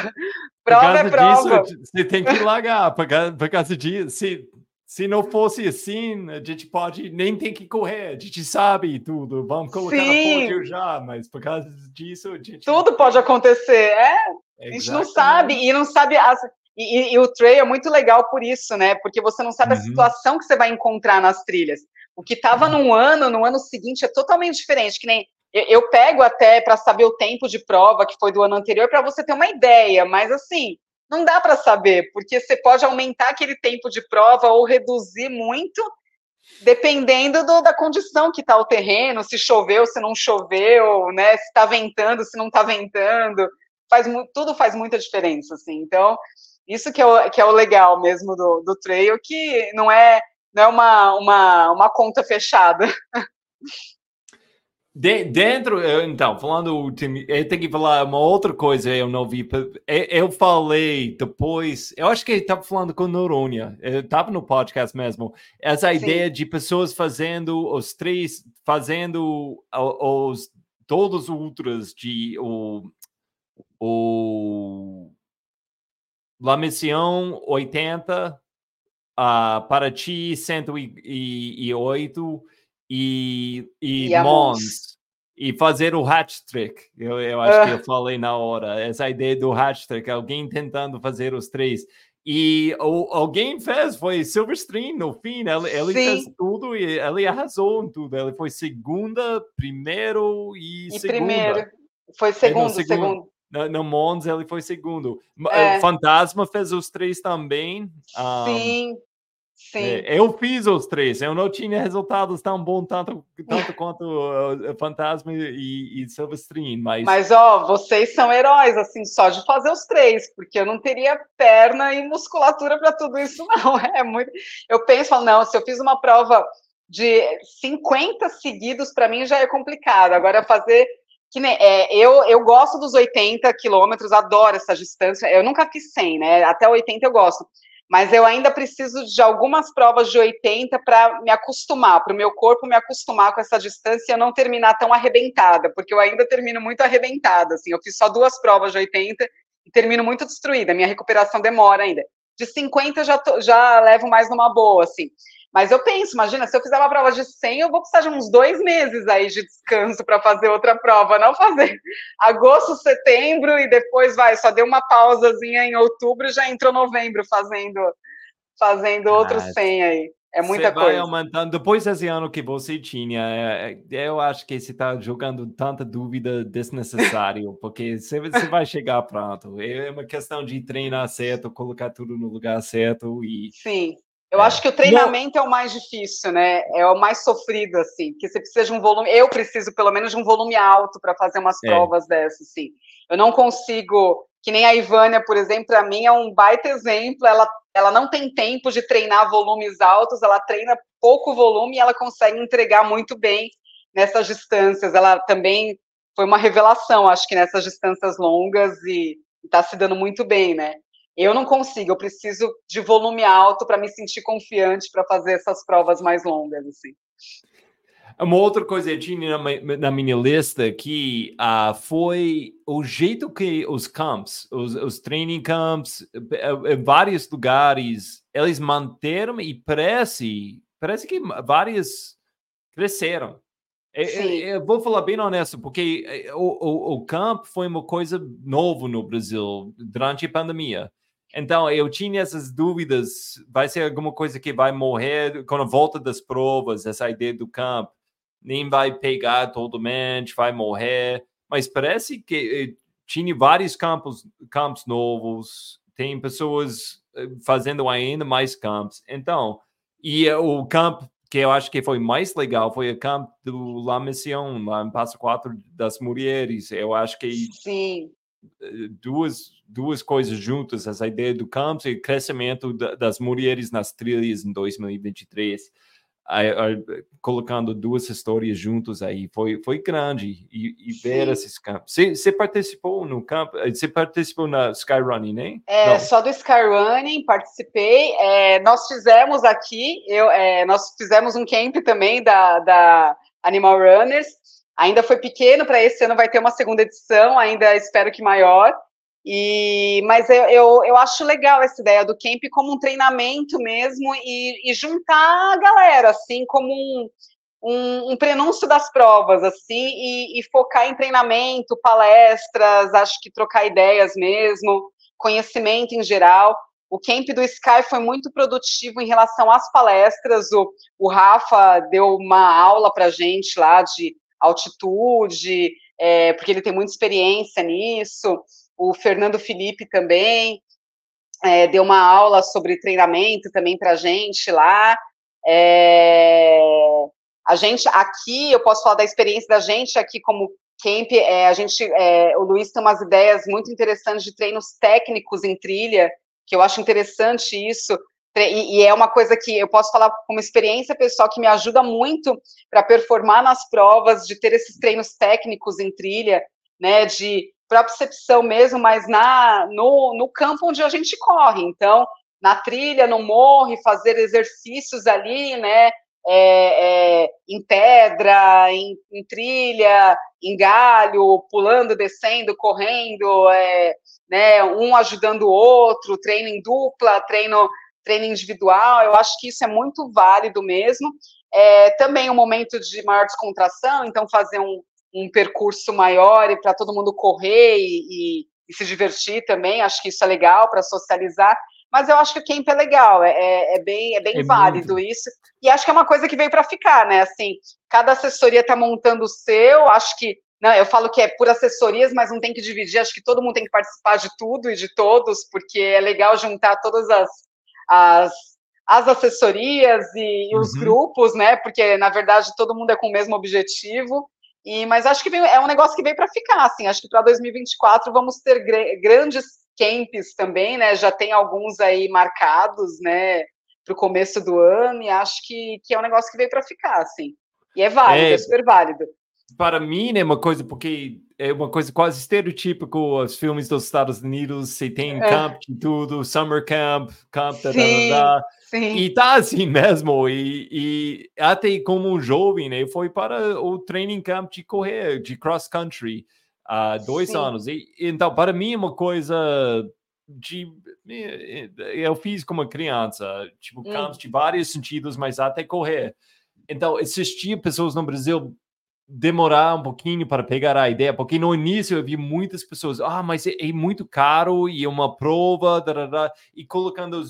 Prova é prova. Disso, você tem que largar, por causa, disso. Se, se não fosse assim, a gente pode nem tem que correr, a gente sabe tudo. Vamos colocar Sim. na pódio já, mas por causa disso, a gente. Tudo pode acontecer, é. A gente não sabe, e não sabe. As, e, e, e, o trail é muito legal por isso, né? Porque você não sabe uhum. a situação que você vai encontrar nas trilhas. O que estava uhum. num ano, no ano seguinte é totalmente diferente. Que nem eu pego até para saber o tempo de prova que foi do ano anterior para você ter uma ideia, mas assim, não dá para saber, porque você pode aumentar aquele tempo de prova ou reduzir muito, dependendo do, da condição que está o terreno, se choveu, se não choveu, né? Se está ventando, se não está ventando, faz tudo faz muita diferença, assim. Então, isso que é o, que é o legal mesmo do, do trail, que não é, não é uma, uma, uma conta fechada. De, dentro, então, falando, eu tenho que falar uma outra coisa, eu não vi. Eu falei depois, eu acho que ele estava falando com Noronha, estava no podcast mesmo, essa Sim. ideia de pessoas fazendo os três, fazendo os todos os ultras de o, o La Mission 80, uh, Paraty 108 e, e, e Mons. E fazer o hat trick. Eu, eu acho que eu ah. falei na hora. Essa ideia do hat trick, alguém tentando fazer os três. E o, alguém fez, foi Silverstream no fim, ele, ele fez tudo e ele arrasou em tudo. Ele foi segunda, primeiro e, e segunda. Primeiro. Foi segundo, segundo. segundo no, Mons ele foi segundo. É. Fantasma fez os três também. Sim, um, sim. É, eu fiz os três. Eu não tinha resultados tão bons tanto, tanto quanto uh, Fantasma e, e Silverstream, mas... Mas, ó, vocês são heróis, assim, só de fazer os três, porque eu não teria perna e musculatura para tudo isso, não. É muito... Eu penso, falo, não, se eu fiz uma prova de 50 seguidos, para mim já é complicado. Agora, fazer que né, é, eu, eu gosto dos 80 quilômetros, adoro essa distância. Eu nunca fiz 100, né? Até 80 eu gosto. Mas eu ainda preciso de algumas provas de 80 para me acostumar, para o meu corpo me acostumar com essa distância e eu não terminar tão arrebentada, porque eu ainda termino muito arrebentada. Assim, eu fiz só duas provas de 80 e termino muito destruída. Minha recuperação demora ainda. De 50 já, tô, já levo mais numa boa, assim. Mas eu penso, imagina, se eu fizer uma prova de 100, eu vou precisar de uns dois meses aí de descanso para fazer outra prova, não fazer agosto, setembro e depois vai, só deu uma pausazinha em outubro e já entrou novembro fazendo, fazendo ah, outros 100 aí. É muita você coisa. Vai aumentando. Depois desse ano que você tinha, é, é, eu acho que você está jogando tanta dúvida desnecessário, porque você, você vai chegar pronto. É uma questão de treinar certo, colocar tudo no lugar certo e. Sim. Eu é. acho que o treinamento Não. é o mais difícil, né? É o mais sofrido, assim, que você precisa de um volume. Eu preciso, pelo menos, de um volume alto para fazer umas é. provas dessas, assim. Eu não consigo. Que nem a Ivânia, por exemplo, para mim é um baita exemplo. Ela, ela não tem tempo de treinar volumes altos, ela treina pouco volume e ela consegue entregar muito bem nessas distâncias. Ela também foi uma revelação, acho que nessas distâncias longas e está se dando muito bem, né? Eu não consigo, eu preciso de volume alto para me sentir confiante para fazer essas provas mais longas, assim. Uma outra coisa que tinha na, na minha lista aqui uh, foi o jeito que os camps, os, os training camps, em vários lugares, eles manteram e parece, parece que várias cresceram. Eu, eu, vou falar bem honesto, porque eh, o, o, o camp foi uma coisa nova no Brasil durante a pandemia. Então, eu tinha essas dúvidas. Vai ser alguma coisa que vai morrer a volta das provas, essa ideia do campo. Nem vai pegar todo mundo, vai morrer. Mas parece que eh, tinha vários campos, campos novos, tem pessoas eh, fazendo ainda mais campos. Então, e o campo que eu acho que foi mais legal foi o campo do La Mission, lá em Passo Quatro das Mulheres. Eu acho que Sim duas, duas coisas juntas, essa ideia do campo e crescimento das mulheres nas trilhas em 2023 colocando duas histórias juntos aí foi foi grande e, e ver esses campos. Você, participou no campo? Eh, você participou na Skyrunning, né? É Não. só do Skyrunning participei. É, nós fizemos aqui, eu, é, nós fizemos um camp também da, da Animal Runners. Ainda foi pequeno para esse ano vai ter uma segunda edição, ainda espero que maior. E, mas eu, eu, eu, acho legal essa ideia do camp como um treinamento mesmo e, e juntar a galera, assim, como um, um, um prenúncio das provas, assim, e, e, focar em treinamento, palestras, acho que trocar ideias mesmo, conhecimento em geral. O camp do Sky foi muito produtivo em relação às palestras. O, o Rafa deu uma aula para gente lá de altitude, é, porque ele tem muita experiência nisso o Fernando Felipe também é, deu uma aula sobre treinamento também para a gente lá. É, a gente aqui, eu posso falar da experiência da gente aqui como camp, é, a gente, é, o Luiz tem umas ideias muito interessantes de treinos técnicos em trilha, que eu acho interessante isso, e, e é uma coisa que eu posso falar como experiência pessoal que me ajuda muito para performar nas provas, de ter esses treinos técnicos em trilha, né, de propriocepção mesmo, mas na, no, no campo onde a gente corre. Então, na trilha, no morro, fazer exercícios ali, né? É, é, em pedra, em, em, trilha, em galho, pulando, descendo, correndo, é, né, um ajudando o outro, treino em dupla, treino, treino individual, eu acho que isso é muito válido mesmo. É, também um momento de maior descontração, então fazer um, um percurso maior e para todo mundo correr e, e, e, se divertir também. Acho que isso é legal para socializar. Mas eu acho que o camp é legal, é, é, é bem, é bem é válido muito. isso. E acho que é uma coisa que veio para ficar, né? Assim, cada assessoria está montando o seu. Acho que não, né, eu falo que é por assessorias, mas não tem que dividir. Acho que todo mundo tem que participar de tudo e de todos, porque é legal juntar todas as, as as assessorias e, os uhum. grupos, né? Porque na verdade todo mundo é com o mesmo objetivo. E, mas acho que veio, é um negócio que veio para ficar, assim. Acho que para 2024 vamos ter gr grandes camps também, né? Já tem alguns aí marcados, né? Para o começo do ano e acho que, que é um negócio que veio para ficar, assim. E é válido, é, é super válido. Para mim, né, uma coisa, porque é uma coisa quase estereotípica, os filmes dos Estados Unidos, você tem é. camp de tudo, summer camp, camp, da, da, da, Sim. E tá assim mesmo. E, e até como jovem, né? Foi para o training camp de correr, de cross country, há dois Sim. anos. E, então, para mim, é uma coisa de. Eu fiz como criança, tipo, hum. campos de vários sentidos, mas até correr. Então, assistir pessoas no Brasil demorar um pouquinho para pegar a ideia, porque no início eu vi muitas pessoas, ah, mas é, é muito caro e é uma prova, darará, e colocando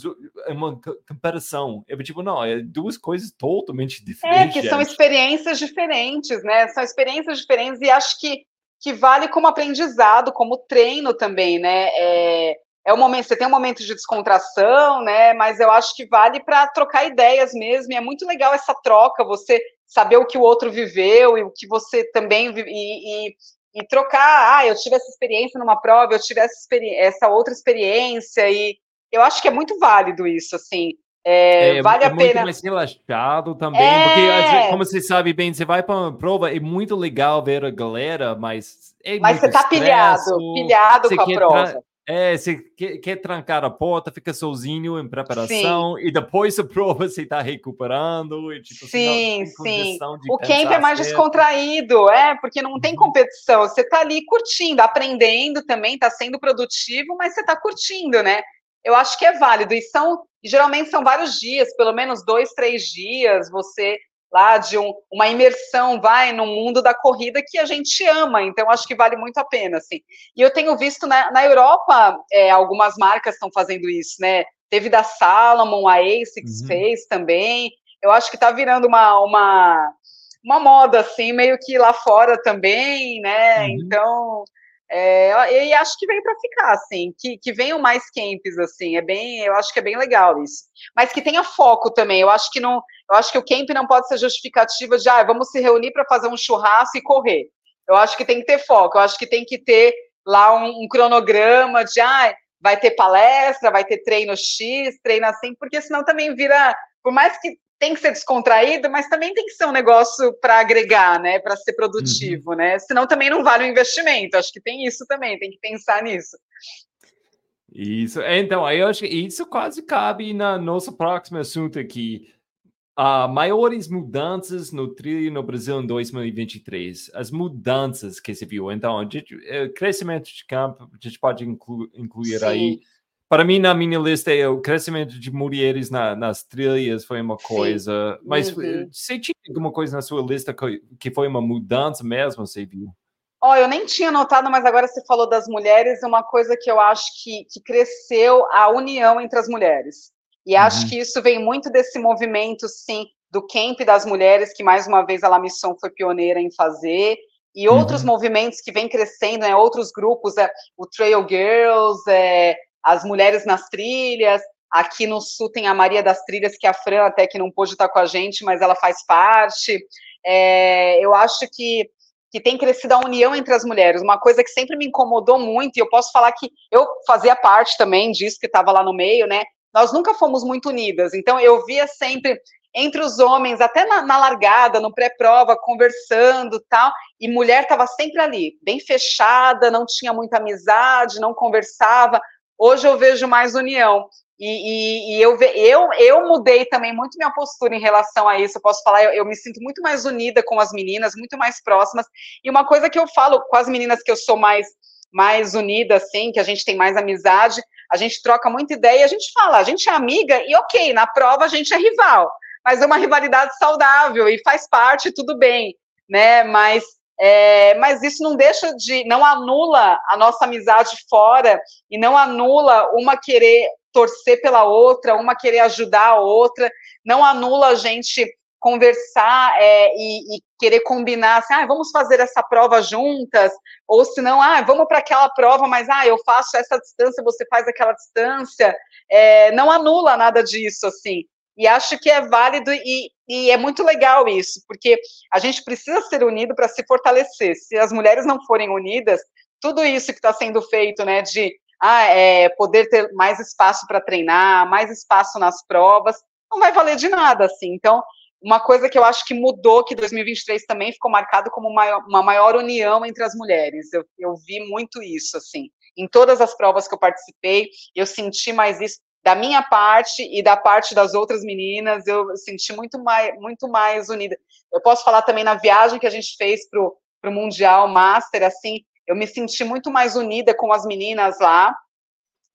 uma comparação. Eu tipo, não, é duas coisas totalmente diferentes. É, que são experiências diferentes, né? São experiências diferentes e acho que, que vale como aprendizado, como treino também, né? É, é um momento, você tem um momento de descontração, né? Mas eu acho que vale para trocar ideias mesmo. E é muito legal essa troca, você saber o que o outro viveu e o que você também e, e, e trocar. Ah, eu tive essa experiência numa prova, eu tive essa, essa outra experiência e eu acho que é muito válido isso, assim. É, é, vale é a pena. muito mais relaxado também, é... porque como você sabe bem, você vai para uma prova, é muito legal ver a galera, mas é Mas você tá pilhado, pilhado com a prova. É, você quer, quer, trancar a porta, fica sozinho em preparação sim. e depois a prova você está recuperando. E, tipo, sim, sim. o camp é mais certo. descontraído, é, porque não tem uhum. competição. Você está ali curtindo, aprendendo também, está sendo produtivo, mas você está curtindo, né? Eu acho que é válido. E são, geralmente são vários dias, pelo menos dois, três dias, você lá de um, uma imersão, vai, no mundo da corrida que a gente ama, então acho que vale muito a pena, assim. E eu tenho visto na, na Europa, é, algumas marcas estão fazendo isso, né, teve da Salomon, a ASICS uhum. fez também, eu acho que está virando uma, uma, uma moda, assim, meio que lá fora também, né, uhum. então... É, e acho que veio para ficar, assim, que, que venham mais camps, assim, é bem, eu acho que é bem legal isso. Mas que tenha foco também, eu acho que não, eu acho que o camp não pode ser justificativa de, ah, vamos se reunir para fazer um churrasco e correr. Eu acho que tem que ter foco, eu acho que tem que ter lá um, um cronograma de ah, vai ter palestra, vai ter treino X, treino assim, porque senão também vira, por mais que tem que ser descontraído, mas também tem que ser um negócio para agregar, né, para ser produtivo, uhum. né? Senão também não vale o investimento. Acho que tem isso também, tem que pensar nisso. Isso, então, eu acho que isso quase cabe na nosso próximo assunto aqui. Uh, maiores mudanças no trilho no Brasil em 2023. As mudanças que se viu. Então, eh, crescimento de campo, a gente pode inclu incluir Sim. aí. Para mim, na minha lista, é o crescimento de mulheres na, nas trilhas foi uma coisa. Sim. Mas uhum. você tinha alguma coisa na sua lista que, que foi uma mudança mesmo, você viu? Ó, oh, eu nem tinha notado, mas agora você falou das mulheres, uma coisa que eu acho que, que cresceu a união entre as mulheres. E acho uhum. que isso vem muito desse movimento, sim, do camp das mulheres, que mais uma vez a La Mission foi pioneira em fazer, e outros uhum. movimentos que vêm crescendo, né, outros grupos, é, o Trail Girls, é, as mulheres nas trilhas, aqui no sul tem a Maria das Trilhas, que é a Fran até que não pôde estar com a gente, mas ela faz parte. É, eu acho que que tem crescido a união entre as mulheres, uma coisa que sempre me incomodou muito, e eu posso falar que eu fazia parte também disso, que estava lá no meio, né? Nós nunca fomos muito unidas, então eu via sempre entre os homens, até na, na largada, no pré-prova, conversando tal, e mulher estava sempre ali, bem fechada, não tinha muita amizade, não conversava. Hoje eu vejo mais união. E, e, e, eu, eu, eu mudei também muito minha postura em relação a isso. Eu posso falar, eu, eu, me sinto muito mais unida com as meninas, muito mais próximas. E uma coisa que eu falo com as meninas que eu sou mais, mais unida, assim, que a gente tem mais amizade, a gente troca muita ideia, a gente fala, a gente é amiga e ok, na prova a gente é rival, mas é uma rivalidade saudável e faz parte, tudo bem, né? Mas é, mas isso não deixa de, não anula a nossa amizade fora e não anula uma querer torcer pela outra, uma querer ajudar a outra, não anula a gente conversar é, e, e, querer combinar, assim, ah, vamos fazer essa prova juntas, ou se não, ah, vamos para aquela prova, mas ah, eu faço essa distância, você faz aquela distância, é, não anula nada disso, assim, e acho que é válido e, e é muito legal isso, porque a gente precisa ser unido para se fortalecer, se as mulheres não forem unidas, tudo isso que está sendo feito, né, de ah, é, poder ter mais espaço para treinar, mais espaço nas provas, não vai valer de nada, assim. Então, uma coisa que eu acho que mudou, que 2023 também ficou marcado como uma, uma maior união entre as mulheres. Eu, eu vi muito isso, assim. Em todas as provas que eu participei, eu senti mais isso da minha parte e da parte das outras meninas, eu senti muito mais, muito mais unida. Eu posso falar também na viagem que a gente fez para o Mundial Master, assim, eu me senti muito mais unida com as meninas lá,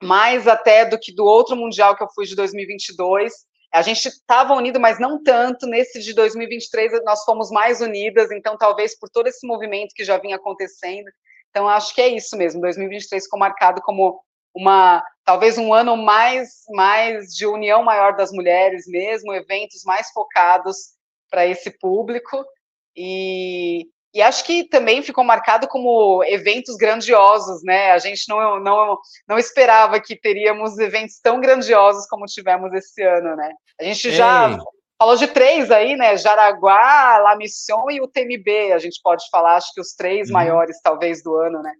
mais até do que do outro mundial que eu fui de 2022. A gente estava unido, mas não tanto. Nesse de 2023 nós fomos mais unidas, então talvez por todo esse movimento que já vinha acontecendo. Então acho que é isso mesmo. 2023 ficou marcado como uma talvez um ano mais mais de união maior das mulheres mesmo, eventos mais focados para esse público. E, e acho que também ficou marcado como eventos grandiosos, né? A gente não, não, não esperava que teríamos eventos tão grandiosos como tivemos esse ano, né? A gente já Ei. falou de três aí, né? Jaraguá, La Mission e o TMB. A gente pode falar, acho que os três uhum. maiores, talvez, do ano, né?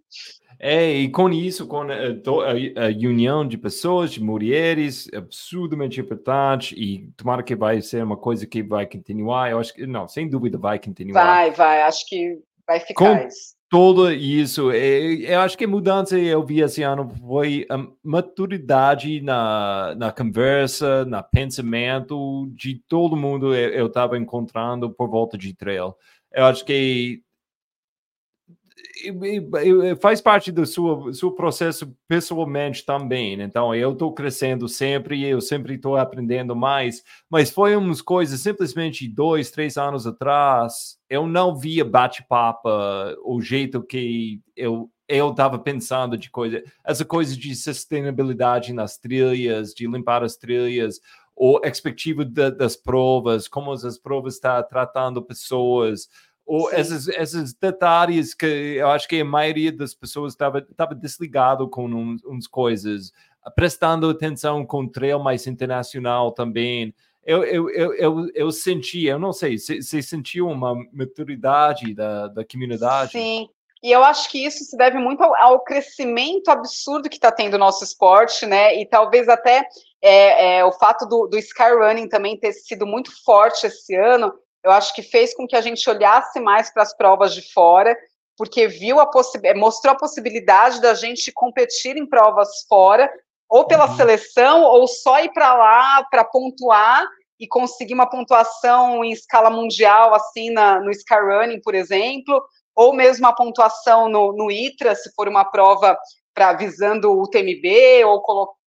É, e com isso, com a, a, a, união de pessoas, de mulheres, absurdamente importante, e tomara que vai ser uma coisa que vai continuar, eu acho que, não, sem dúvida vai continuar. Vai, vai, acho que vai ficar com isso. Tudo isso, eu acho que a mudança eu vi esse ano foi a maturidade na, na conversa, no pensamento de todo mundo eu estava encontrando por volta de trail. Eu acho que faz parte do seu, seu processo pessoalmente também. Né? Então, eu estou crescendo sempre, eu sempre estou aprendendo mais, mas foi umas coisas simplesmente dois, três anos atrás, eu não via bate-papo, o jeito que eu eu estava pensando de coisa, essa coisa de sustentabilidade nas trilhas, de limpar as trilhas, ou expectativa das provas, como as provas estão tá tratando pessoas, ou esses, esses detalhes que eu acho que a maioria das pessoas estava desligado com uns, uns coisas, prestando atenção com o trail mais internacional também. Eu, eu, eu, eu, eu senti, eu não sei, você sentiu uma maturidade da, da comunidade? Sim, E eu acho que isso se deve muito ao, ao crescimento absurdo que está tendo o nosso esporte, né? E talvez até é, é, o fato do, do Skyrunning também ter sido muito forte esse ano, eu acho que fez com que a gente olhasse mais para as provas de fora, porque viu a mostrou a possibilidade da gente competir em provas fora, ou pela uhum. seleção, ou só ir para lá para pontuar e conseguir uma pontuação em escala mundial, assim, na, no Skyrunning, por exemplo, ou mesmo a pontuação no, no ITRA, se for uma prova para visando o TMB, ou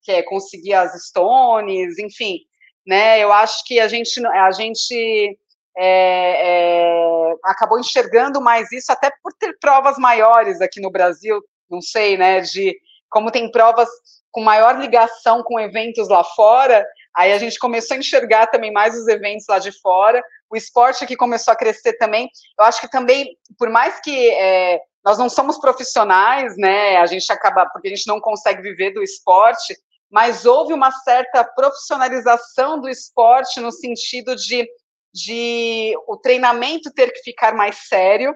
é, conseguir as Stones, enfim, né, eu acho que a gente, a gente é, é, acabou enxergando mais isso, até por ter provas maiores aqui no Brasil, não sei, né, de como tem provas com maior ligação com eventos lá fora, aí a gente começou a enxergar também mais os eventos lá de fora, o esporte aqui começou a crescer também, eu acho que também, por mais que é, nós não somos profissionais, né, a gente acaba, porque a gente não consegue viver do esporte, mas houve uma certa profissionalização do esporte no sentido de de o treinamento ter que ficar mais sério,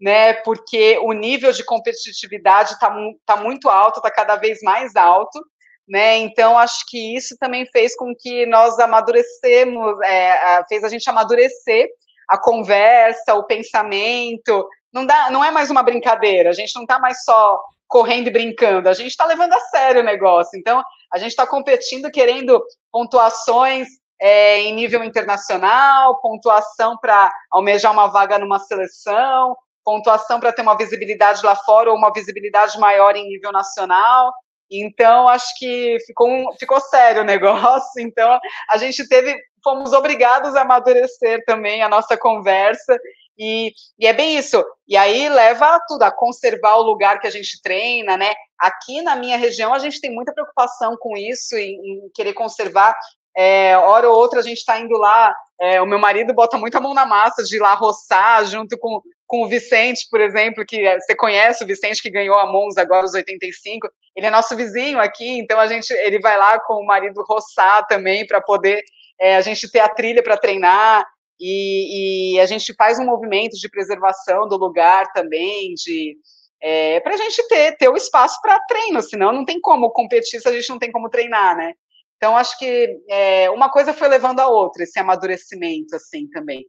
né? Porque o nível de competitividade está tá muito alto, está cada vez mais alto, né? Então acho que isso também fez com que nós amadurecemos, é, fez a gente amadurecer a conversa, o pensamento. Não dá, não é mais uma brincadeira. A gente não está mais só correndo e brincando. A gente está levando a sério o negócio. Então a gente está competindo, querendo pontuações é, em nível internacional, pontuação para almejar uma vaga numa seleção, pontuação para ter uma visibilidade lá fora ou uma visibilidade maior em nível nacional. Então, acho que ficou, um, ficou sério o negócio. Então, a gente teve, fomos obrigados a amadurecer também a nossa conversa. E, e é bem isso. E aí leva a tudo, a conservar o lugar que a gente treina, né? Aqui na minha região, a gente tem muita preocupação com isso, em, em querer conservar é, hora ou outra a gente está indo lá, é, o meu marido bota muita mão na massa de ir lá roçar junto com, com o Vicente, por exemplo, que é, você conhece o Vicente que ganhou a Mons agora os 85, ele é nosso vizinho aqui, então a gente, ele vai lá com o marido roçar também para poder é, a gente ter a trilha para treinar e, e, a gente faz um movimento de preservação do lugar também, de é, para a gente ter, ter o espaço para treino, senão não tem como competir se a gente não tem como treinar, né? Então, acho que é, uma coisa foi levando a outra, esse amadurecimento, assim, também,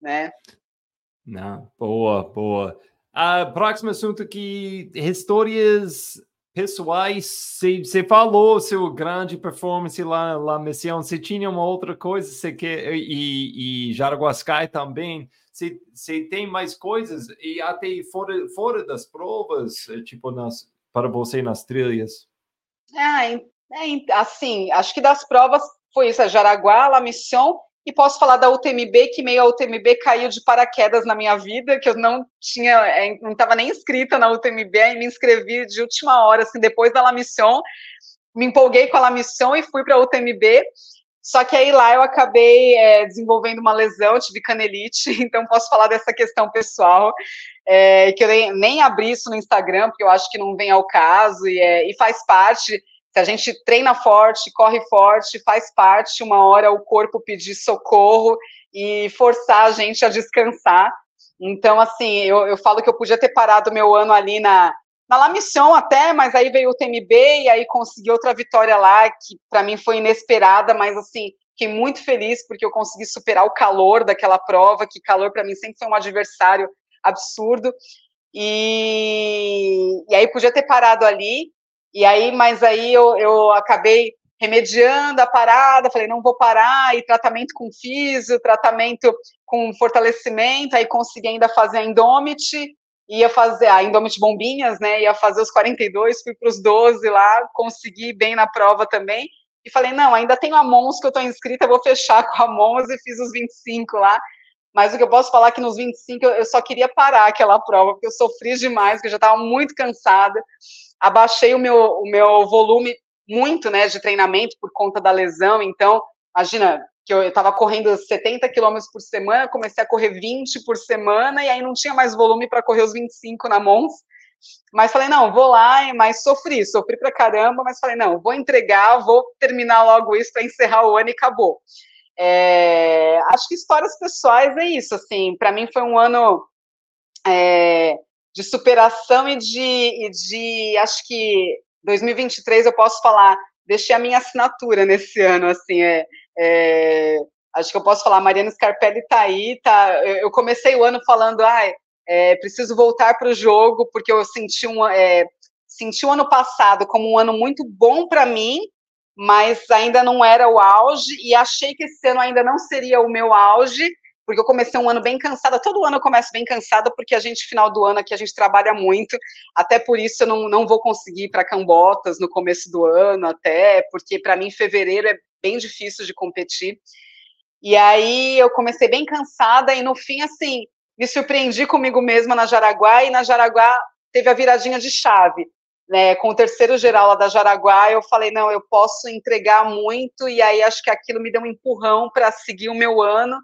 né? Não, boa, boa. A próximo assunto aqui, histórias pessoais, você falou seu grande performance lá na missão, você tinha uma outra coisa, você quer, e, e Jaraguascai também, você tem mais coisas, e até fora, fora das provas, tipo, nas, para você nas trilhas? Ah, é, assim, acho que das provas foi isso, a Jaraguá, La Mission, e posso falar da UTMB, que meio a UTMB caiu de paraquedas na minha vida, que eu não tinha, é, não estava nem inscrita na UTMB, e me inscrevi de última hora, assim, depois da La Mission, me empolguei com a La Mission e fui para a UTMB, só que aí lá eu acabei é, desenvolvendo uma lesão, tive canelite, então posso falar dessa questão pessoal, é, que eu nem, nem abri isso no Instagram, porque eu acho que não vem ao caso, e, é, e faz parte se a gente treina forte, corre forte, faz parte, uma hora o corpo pedir socorro e forçar a gente a descansar. Então, assim, eu, eu falo que eu podia ter parado meu ano ali na, na La Mission até, mas aí veio o TMB e aí consegui outra vitória lá, que para mim foi inesperada, mas assim, fiquei muito feliz porque eu consegui superar o calor daquela prova, que calor para mim sempre foi um adversário absurdo. E, e aí podia ter parado ali, e aí, mas aí eu, eu acabei remediando a parada, falei, não vou parar, e tratamento com físio, tratamento com fortalecimento, aí consegui ainda fazer a Indomit, ia fazer a Indomit Bombinhas, né, ia fazer os 42, fui para os 12 lá, consegui bem na prova também, e falei, não, ainda tenho a Mons que eu estou inscrita, vou fechar com a Mons e fiz os 25 lá, mas o que eu posso falar é que nos 25 eu só queria parar aquela prova, porque eu sofri demais, porque eu já estava muito cansada, abaixei o meu, o meu volume muito, né, de treinamento por conta da lesão, então, imagina, que eu estava correndo 70 quilômetros por semana, comecei a correr 20 por semana, e aí não tinha mais volume para correr os 25 na Mons, mas falei, não, vou lá, mas sofri, sofri pra caramba, mas falei, não, vou entregar, vou terminar logo isso para encerrar o ano e acabou. É, acho que histórias pessoais é isso, assim, para mim foi um ano é, de superação e de, e de, acho que 2023 eu posso falar, deixei a minha assinatura nesse ano, assim, é, é acho que eu posso falar, Mariana Scarpelli está aí, tá, eu comecei o ano falando, ai, é, preciso voltar para o jogo, porque eu senti um, é, senti o ano passado como um ano muito bom para mim, mas ainda não era o auge, e achei que esse ano ainda não seria o meu auge, porque eu comecei um ano bem cansada. Todo ano eu começo bem cansada, porque a gente, final do ano aqui, a gente trabalha muito. Até por isso eu não, não vou conseguir ir para Cambotas no começo do ano, até, porque para mim fevereiro é bem difícil de competir. E aí eu comecei bem cansada, e no fim, assim, me surpreendi comigo mesma na Jaraguá, e na Jaraguá teve a viradinha de chave. Né, com o terceiro geral lá da Jaraguá, eu falei, não, eu posso entregar muito, e aí acho que aquilo me deu um empurrão para seguir o meu ano,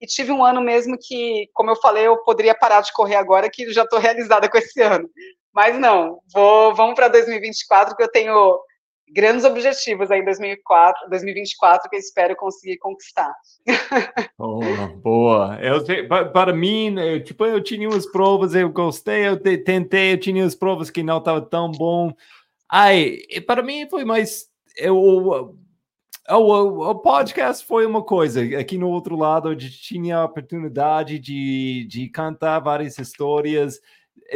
e tive um ano mesmo que, como eu falei, eu poderia parar de correr agora, que já estou realizada com esse ano. Mas não, vou, vamos para 2024, que eu tenho grandes objetivos aí em 2004, 2024 que eu espero conseguir conquistar. Oh, boa. Eu, para mim, eu, tipo, eu tinha umas provas, eu gostei, eu tentei, eu tinha umas provas que não estavam tão bom. Ai, para mim foi mais eu o, o, o, podcast foi uma coisa. Aqui no outro lado, gente tinha a oportunidade de, de cantar várias histórias.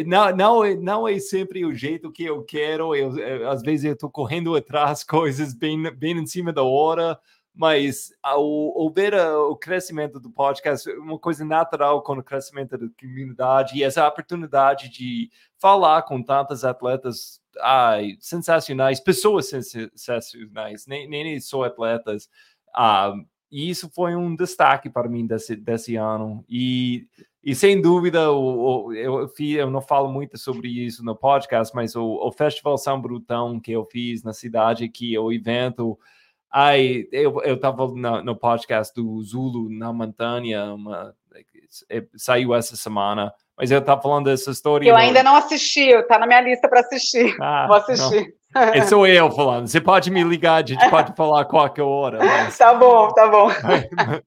Não, não, não é sempre o jeito que eu quero. Eu, eu às vezes eu estou correndo atrás coisas bem, bem em cima da hora, mas ao, ao ver o crescimento do podcast, uma coisa natural com o crescimento da comunidade e essa oportunidade de falar com tantos atletas ai, sensacionais, pessoas sensacionais, nem, nem só atletas. Ah, e isso foi um destaque para mim desse, desse ano. E, e sem dúvida, o, eu, eu não falo muito sobre isso no podcast, mas o, o Festival São Brutão que eu fiz na cidade aqui, o evento. Ai, eu estava no podcast do Zulu na montanha, uma, é, saiu essa semana. Mas eu estava falando dessa história. Eu no... ainda não assisti, está na minha lista para assistir. Ah, Vou assistir. É sou eu falando. Você pode me ligar, a gente pode falar a qualquer hora. Mas... Tá bom, tá bom.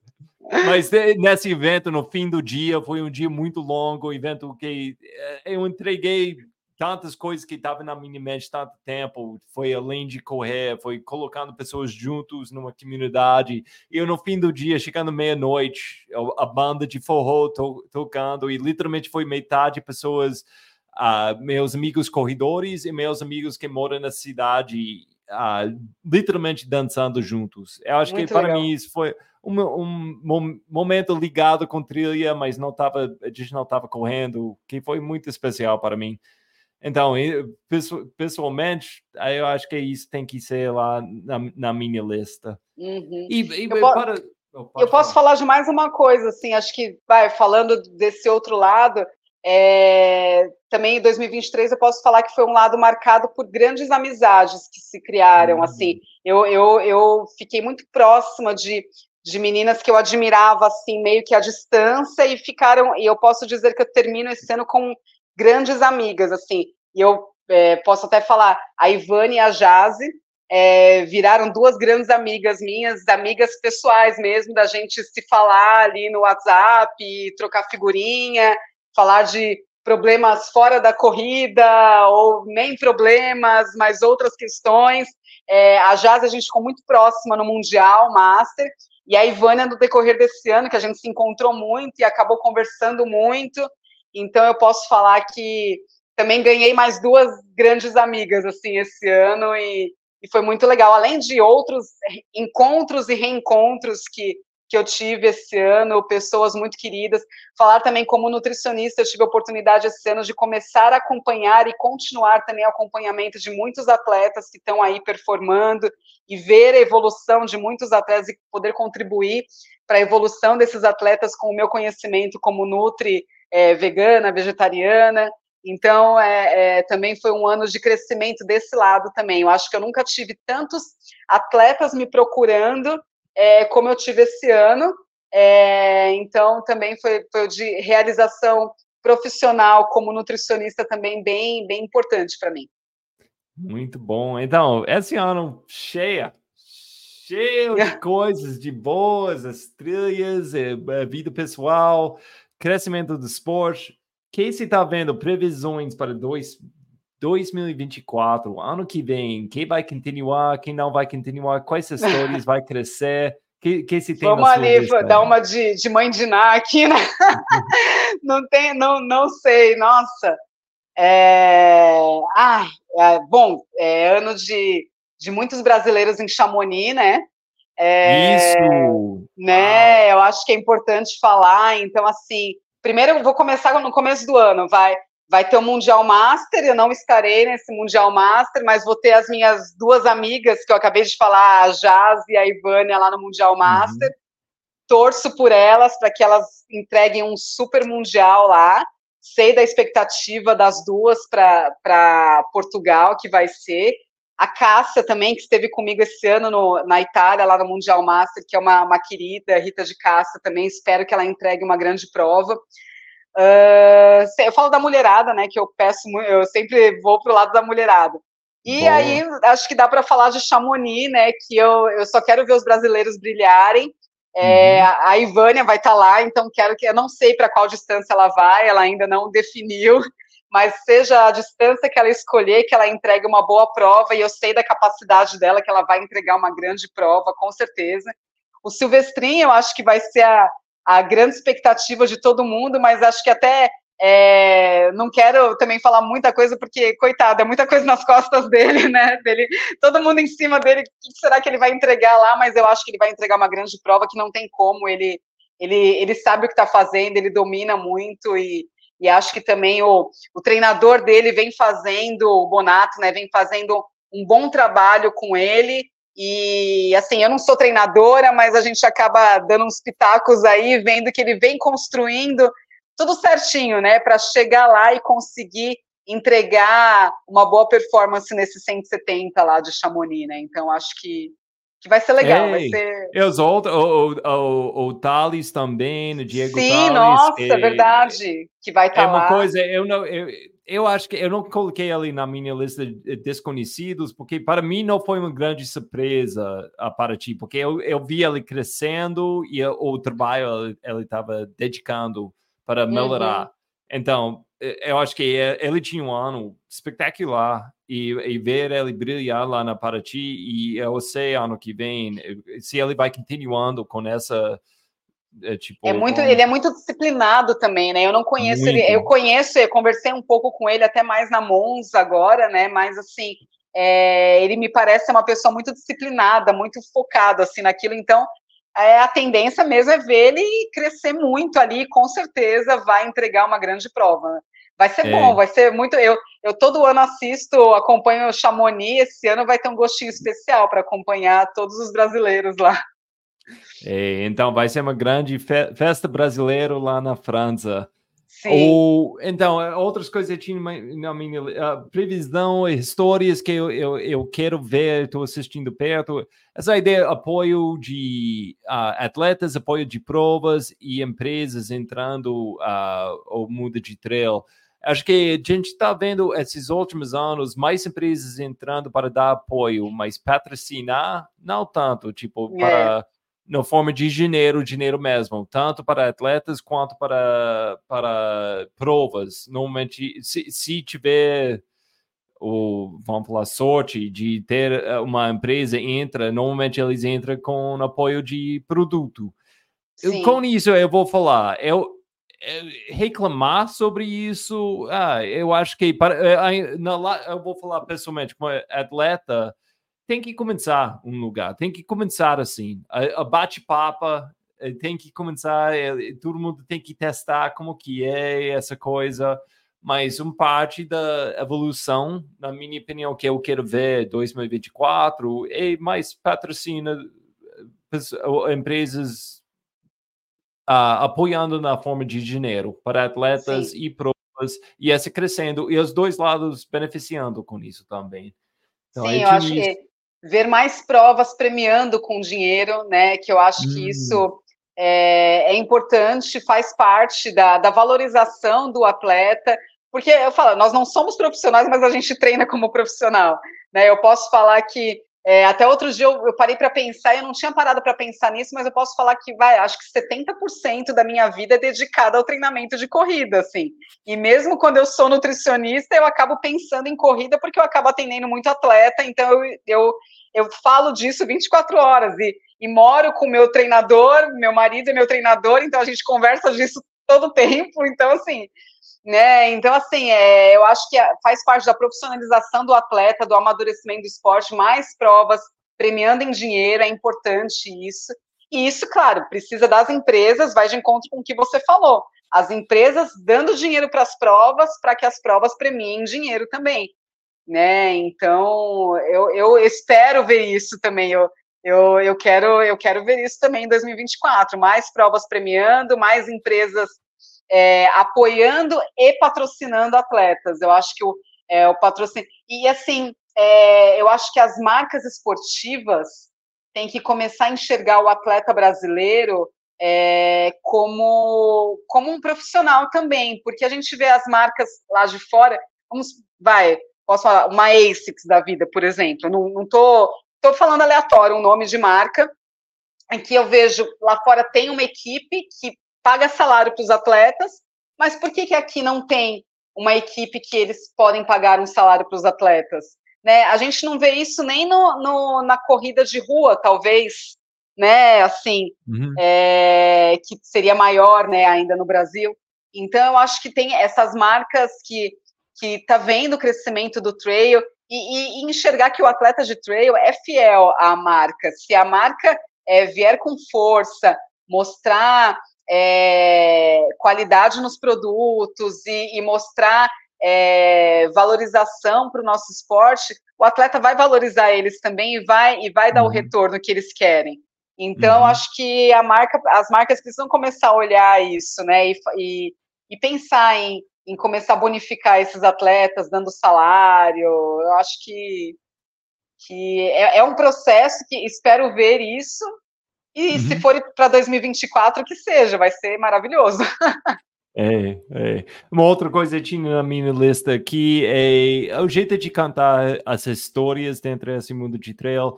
Mas eh, nesse evento, no fim do dia, foi um dia muito longo, evento que eh, eu entreguei tantas coisas que estavam na minha mente tanto tempo, foi além de correr, foi colocando pessoas juntos numa comunidade, e eu, no fim do dia, chegando meia-noite, a banda de forró to tocando, e literalmente foi metade pessoas, uh, meus amigos corredores e meus amigos que moram na cidade, uh, literalmente dançando juntos. Eu acho Muito que para legal. mim isso foi um, um, momento ligado com trilha, mas não tava, a gente não estava correndo, que foi muito especial para mim. Então, pessoalmente, eu acho que isso tem que ser lá na, na minha lista. Uhum. E, e eu, para... oh, eu posso falar de mais uma coisa, assim, acho que, vai, falando desse outro lado, é, também em 2023 eu posso falar que foi um lado marcado por grandes amizades que se criaram, uhum. assim, eu, eu, eu fiquei muito próxima de, de meninas que eu admirava, assim, meio que à distância, e ficaram, e eu posso dizer que eu termino esse ano com grandes amigas, assim, e eu é, posso até falar, a Ivane e a Jaze é, viraram duas grandes amigas minhas, amigas pessoais mesmo, da gente se falar ali no WhatsApp, trocar figurinha, falar de problemas fora da corrida, ou nem problemas, mas outras questões. É, a Jazz a gente ficou muito próxima no Mundial Master, e a Ivânia, no decorrer desse ano, que a gente se encontrou muito e acabou conversando muito, então eu posso falar que também ganhei mais duas grandes amigas assim esse ano e, e foi muito legal. Além de outros encontros e reencontros que que eu tive esse ano, pessoas muito queridas. Falar também como nutricionista, eu tive a oportunidade esse ano de começar a acompanhar e continuar também o acompanhamento de muitos atletas que estão aí performando e ver a evolução de muitos atletas e poder contribuir para a evolução desses atletas com o meu conhecimento como nutri é, vegana, vegetariana. Então, é, é, também foi um ano de crescimento desse lado também. Eu acho que eu nunca tive tantos atletas me procurando é, como eu tive esse ano. É, então, também foi, foi de realização profissional como nutricionista também bem, bem importante para mim. Muito bom. Então, esse ano cheia, cheio de coisas de boas, as trilhas, a vida pessoal, crescimento do esporte. que você está vendo previsões para dois, 2024, ano que vem? Quem vai continuar? Quem não vai continuar? Quais histórias vai crescer? Que, que se tem Vamos ali dar uma de, de mãe de Ná aqui, né? não tem, não, não sei, nossa. É... Ah, é, bom, é ano de, de muitos brasileiros em Chamonix, né? É, Isso! Né, eu acho que é importante falar. Então, assim, primeiro eu vou começar no começo do ano, vai. Vai ter o Mundial Master, eu não estarei nesse Mundial Master, mas vou ter as minhas duas amigas que eu acabei de falar, a Jaz e a Ivânia, lá no Mundial uhum. Master. Uhum. Torço por elas para que elas entreguem um super Mundial lá. Sei da expectativa das duas para Portugal, que vai ser. A Cássia também, que esteve comigo esse ano no, na Itália, lá no Mundial Master, que é uma, uma querida, Rita de Cássia também, espero que ela entregue uma grande prova. Uh, eu falo da mulherada, né, que eu peço, eu sempre vou pro lado da mulherada. E Boa. aí, acho que dá para falar de Chamonix, né, que eu, eu só quero ver os brasileiros brilharem. É, uhum. A Ivânia vai estar tá lá, então quero que eu não sei para qual distância ela vai, ela ainda não definiu, mas seja a distância que ela escolher, que ela entregue uma boa prova, e eu sei da capacidade dela, que ela vai entregar uma grande prova, com certeza. O Silvestrinho, eu acho que vai ser a, a grande expectativa de todo mundo, mas acho que até é, não quero também falar muita coisa, porque, coitado, é muita coisa nas costas dele, né? Dele, todo mundo em cima dele, o que será que ele vai entregar lá? Mas eu acho que ele vai entregar uma grande prova que não tem como, ele, ele, ele sabe o que está fazendo, ele domina muito e, e acho que também o, o treinador dele vem fazendo, o Bonato, né, vem fazendo um bom trabalho com ele, e assim, eu não sou treinadora, mas a gente acaba dando uns pitacos aí, vendo que ele vem construindo tudo certinho, né, para chegar lá e conseguir entregar uma boa performance nesse 170 lá de Chamonix, né? Então acho que que vai ser legal, Ei, vai ser... Os outros, o, o, o, Thales também, o Diego Sim, Thales, nossa, é verdade, que vai estar tá é lá. uma coisa, eu não... Eu, eu acho que eu não coloquei ali na minha lista de desconhecidos, porque para mim não foi uma grande surpresa a Paraty, porque eu, eu vi ele crescendo e o trabalho ele estava dedicando para melhorar. Uhum. Então, eu acho que ele tinha um ano espetacular e, e, ver ele brilhar lá na Paraty e eu sei ano que vem se ele vai continuando com essa é, tipo, é muito, ele é muito disciplinado também, né? Eu não conheço muito. ele, eu conheço, eu conversei um pouco com ele até mais na Mons agora, né? Mas assim, é, ele me parece uma pessoa muito disciplinada, muito focado assim naquilo. Então, é, a tendência mesmo é ver ele crescer muito ali, com certeza vai entregar uma grande prova. Vai ser é. bom, vai ser muito. Eu, eu todo ano assisto, acompanho o Chamonix. Esse ano vai ter um gostinho especial para acompanhar todos os brasileiros lá. É, então vai ser uma grande fe festa brasileira lá na França. Sim. Ou, então, é, outras coisas que tinha na minha uh, previsão, histórias que eu, eu, eu quero ver, estou assistindo perto. Essa ideia apoio de uh, atletas, apoio de provas e empresas entrando uh, ao mundo de trail. Acho que a gente está vendo esses últimos anos mais empresas entrando para dar apoio, mas patrocinar não tanto, tipo, é. para na forma de dinheiro, dinheiro mesmo, tanto para atletas quanto para, para provas. Normalmente, se, se tiver o, vamos falar, sorte de ter eh, uma empresa entra, normalmente eles entram com apoio de produto. Com isso, eu vou falar, eu reclamar sobre isso, ah, eu acho que para, eh, eu vou falar pessoalmente, como atleta, tem que começar um lugar, tem que começar assim. A, a bate-papo eh, tem que começar, eh, todo mundo tem que testar como que é essa coisa, mas uma parte da evolução, na minha opinião, que eu quero ver 2024 é mais patrocina empresas uh, apoiando na forma de dinheiro para atletas Sim. e provas, e essa crescendo, e os dois lados beneficiando com isso também. Então, Sim, eu acho que ver mais provas premiando com dinheiro, né? Que eu acho hum. que isso é, é, importante, faz parte da, da valorização do atleta, porque eu falo, nós não somos profissionais, mas a gente treina como profissional. Né? Eu posso falar que é, até outro dia eu, eu parei para pensar, eu não tinha parado para pensar nisso, mas eu posso falar que vai, acho que 70% da minha vida é dedicada ao treinamento de corrida, assim. E mesmo quando eu sou nutricionista, eu acabo pensando em corrida porque eu acabo atendendo muito atleta, então eu, eu, eu falo disso 24 horas e, e moro com meu treinador, meu marido é meu treinador, então a gente conversa disso todo tempo, então assim, né? Então, assim, é, eu acho que faz parte da profissionalização do atleta, do amadurecimento do esporte, mais provas premiando em dinheiro, é importante isso. E isso, claro, precisa das empresas, vai de encontro com o que você falou. As empresas dando dinheiro para as provas, para que as provas premiem dinheiro também. Né? Então, eu, eu espero ver isso também. Eu, eu, eu, quero, eu quero ver isso também em 2024. Mais provas premiando, mais empresas é, apoiando e patrocinando atletas. Eu acho que o, é, o patrocínio. E assim, é, eu acho que as marcas esportivas têm que começar a enxergar o atleta brasileiro é, como, como um profissional também, porque a gente vê as marcas lá de fora, vamos, vai, posso falar, uma ASICS da vida, por exemplo, não, não tô, tô falando aleatório um nome de marca, em que eu vejo lá fora tem uma equipe que paga salário para os atletas, mas por que, que aqui não tem uma equipe que eles podem pagar um salário para os atletas? Né? A gente não vê isso nem no, no na corrida de rua, talvez, né? Assim, uhum. é, que seria maior, né? Ainda no Brasil. Então, eu acho que tem essas marcas que que tá vendo o crescimento do trail e, e, enxergar que o atleta de trail é fiel à marca. Se a marca é, vier com força, mostrar é, qualidade nos produtos e, e mostrar é, valorização para o nosso esporte, o atleta vai valorizar eles também e vai, e vai dar o uhum. retorno que eles querem. Então, uhum. acho que a marca, as marcas precisam começar a olhar isso, né? E, e, e pensar em, em começar a bonificar esses atletas, dando salário. Eu acho que, que é, é um processo que espero ver isso e uhum. se for para 2024, que seja, vai ser maravilhoso. É, é. Uma outra coisa que tinha na minha lista aqui é o jeito de cantar as histórias dentro desse mundo de trail.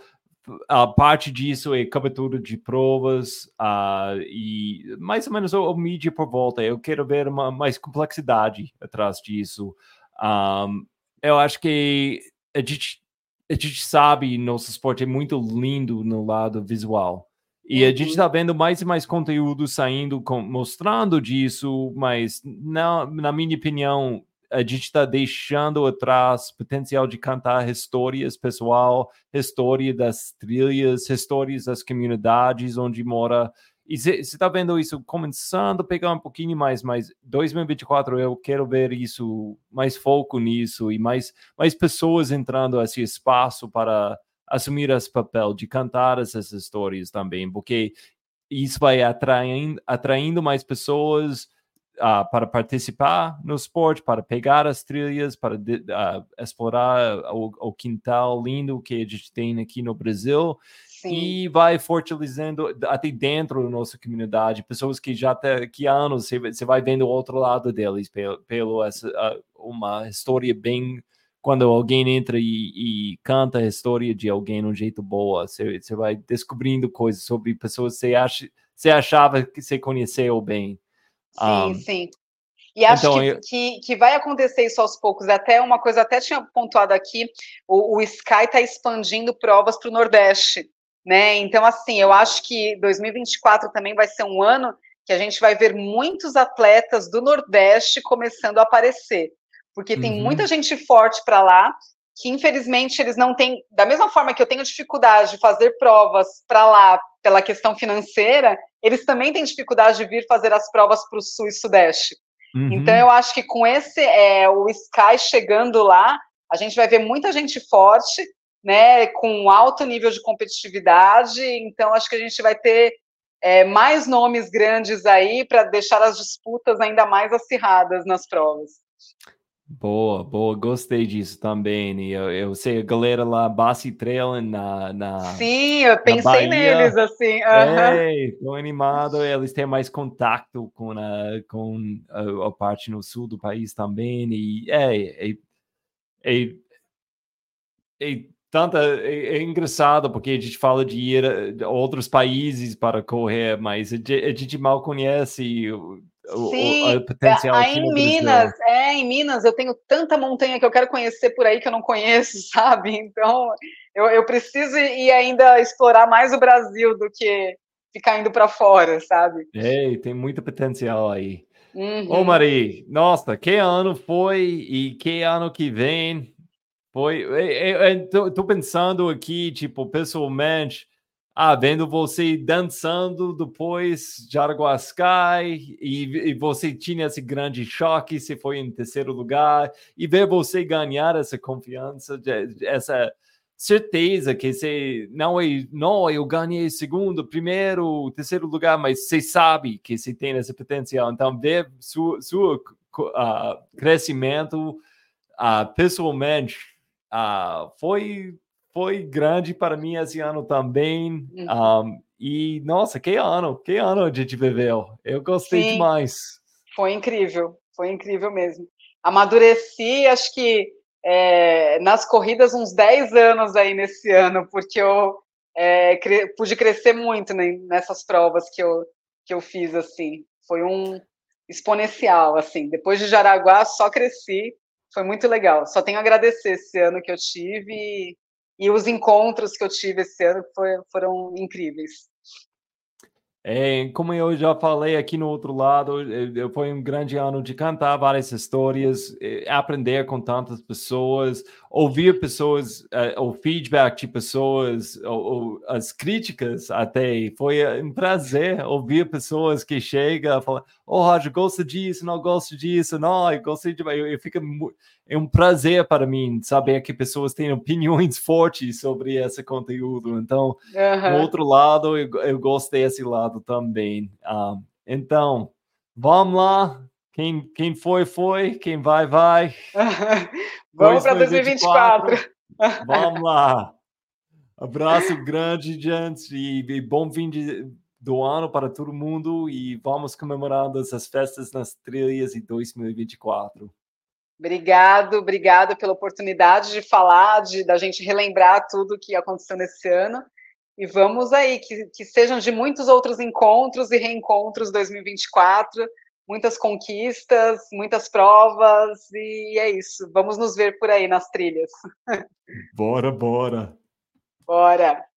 A parte disso é cobertura de provas uh, e mais ou menos o, o mídia por volta. Eu quero ver uma, mais complexidade atrás disso. Um, eu acho que a gente, a gente sabe nosso esporte é muito lindo no lado visual. E a gente está uhum. vendo mais e mais conteúdo saindo com, mostrando disso, mas na, na minha opinião, a gente está deixando atrás potencial de cantar histórias pessoal, história das trilhas, histórias das comunidades onde mora. E você está vendo isso começando a pegar um pouquinho mais, mas 2024 eu quero ver isso, mais foco nisso e mais, mais pessoas entrando esse espaço para assumir esse papel de cantar essas histórias também, porque isso vai atraindo, atraindo mais pessoas uh, para participar no esporte, para pegar as trilhas, para uh, explorar o, o, quintal lindo que a gente tem aqui no Brasil. Sim. E vai fortalecendo até dentro da nossa comunidade, pessoas que já até que há anos você, você vai vendo o outro lado deles, pelo, pelo essa, uh, uma história bem quando alguém entra e, e, canta a história de alguém de um jeito boa, você, você vai descobrindo coisas sobre pessoas que você, acha, você achava que você conheceu bem. Sim, um, sim. E acho então, que, eu... que, que, vai acontecer isso aos poucos. Até uma coisa, até tinha pontuado aqui, o, o Sky está expandindo provas para o Nordeste. Né? Então, assim, eu acho que 2024 também vai ser um ano que a gente vai ver muitos atletas do Nordeste começando a aparecer porque tem uhum. muita gente forte para lá que infelizmente eles não têm, da mesma forma que eu tenho dificuldade de fazer provas para lá pela questão financeira, eles também têm dificuldade de vir fazer as provas para o sul e sudeste. Uhum. Então eu acho que com esse é, o Sky chegando lá, a gente vai ver muita gente forte, né, com alto nível de competitividade. Então acho que a gente vai ter é, mais nomes grandes aí para deixar as disputas ainda mais acirradas nas provas. Boa, boa, gostei disso também. Eu, eu sei a galera lá, Bassi Trail na, na. Sim, eu pensei neles assim. Uhum. Animado, eles têm mais contato com a, com a, a, parte no sul do país também. E é, é, é, é tanta é, é, engraçado porque a gente fala de ir a outros países para correr, mas a gente mal conhece Sim, o, potencial aí em Minas, é, em Minas eu tenho tanta montanha que eu quero conhecer por aí que eu não conheço, sabe? Então eu, eu preciso ir ainda explorar mais o Brasil do que ficar indo para fora, sabe? É, tem muito potencial aí. Uhum. Ô, Mari, nossa, que ano foi e que ano que vem? Foi, eu, tô, pensando aqui, tipo, pessoalmente, ah, vendo você dançando depois de Arguascai e, e você tinha esse grande choque, você foi em terceiro lugar e ver você ganhar essa confiança, essa certeza que você não é, não, eu ganhei segundo, primeiro, terceiro lugar, mas você sabe que você tem esse potencial. Então, ver seu, seu uh, crescimento uh, pessoalmente Uh, foi, foi grande para mim esse ano também. Um, uhum. e, nossa, que ano, que ano a gente viveu. Eu gostei Sim, demais. Foi incrível, foi incrível mesmo. Amadureci, acho que é, nas corridas, uns 10 anos aí nesse ano, porque eu é, cre pude crescer muito né, nessas provas que eu, que eu fiz, assim. Foi um exponencial, assim. Depois de Jaraguá, só cresci foi muito legal. Só tenho a agradecer esse ano que eu tive e, os encontros que eu tive esse ano foi, foram incríveis. É, como eu já falei aqui no outro lado, foi um grande ano de cantar várias histórias, aprender com tantas pessoas, ouvir pessoas, uh, o feedback de pessoas, ou, as críticas até. Foi um prazer ouvir pessoas que chegam e falam: Oh, Roger, gosto disso, não gosto disso, não, eu gostei de. Eu, eu fico é um prazer para mim saber que pessoas têm opiniões fortes sobre esse conteúdo. Então, uhum. do outro lado, eu, eu gosto desse lado também. Ah, então, vamos lá. Quem, quem foi, foi. Quem vai, vai. vamos para 2024. vamos lá. Abraço grande, gente, e, e bom fim de, do ano para todo mundo. E vamos comemorando essas festas nas trilhas em 2024. Obrigado, obrigado pela oportunidade de falar, de da gente relembrar tudo que aconteceu nesse ano. E vamos aí, que, que sejam de muitos outros encontros e reencontros 2024, muitas conquistas, muitas provas, e é isso. Vamos nos ver por aí nas trilhas. Bora, bora. Bora.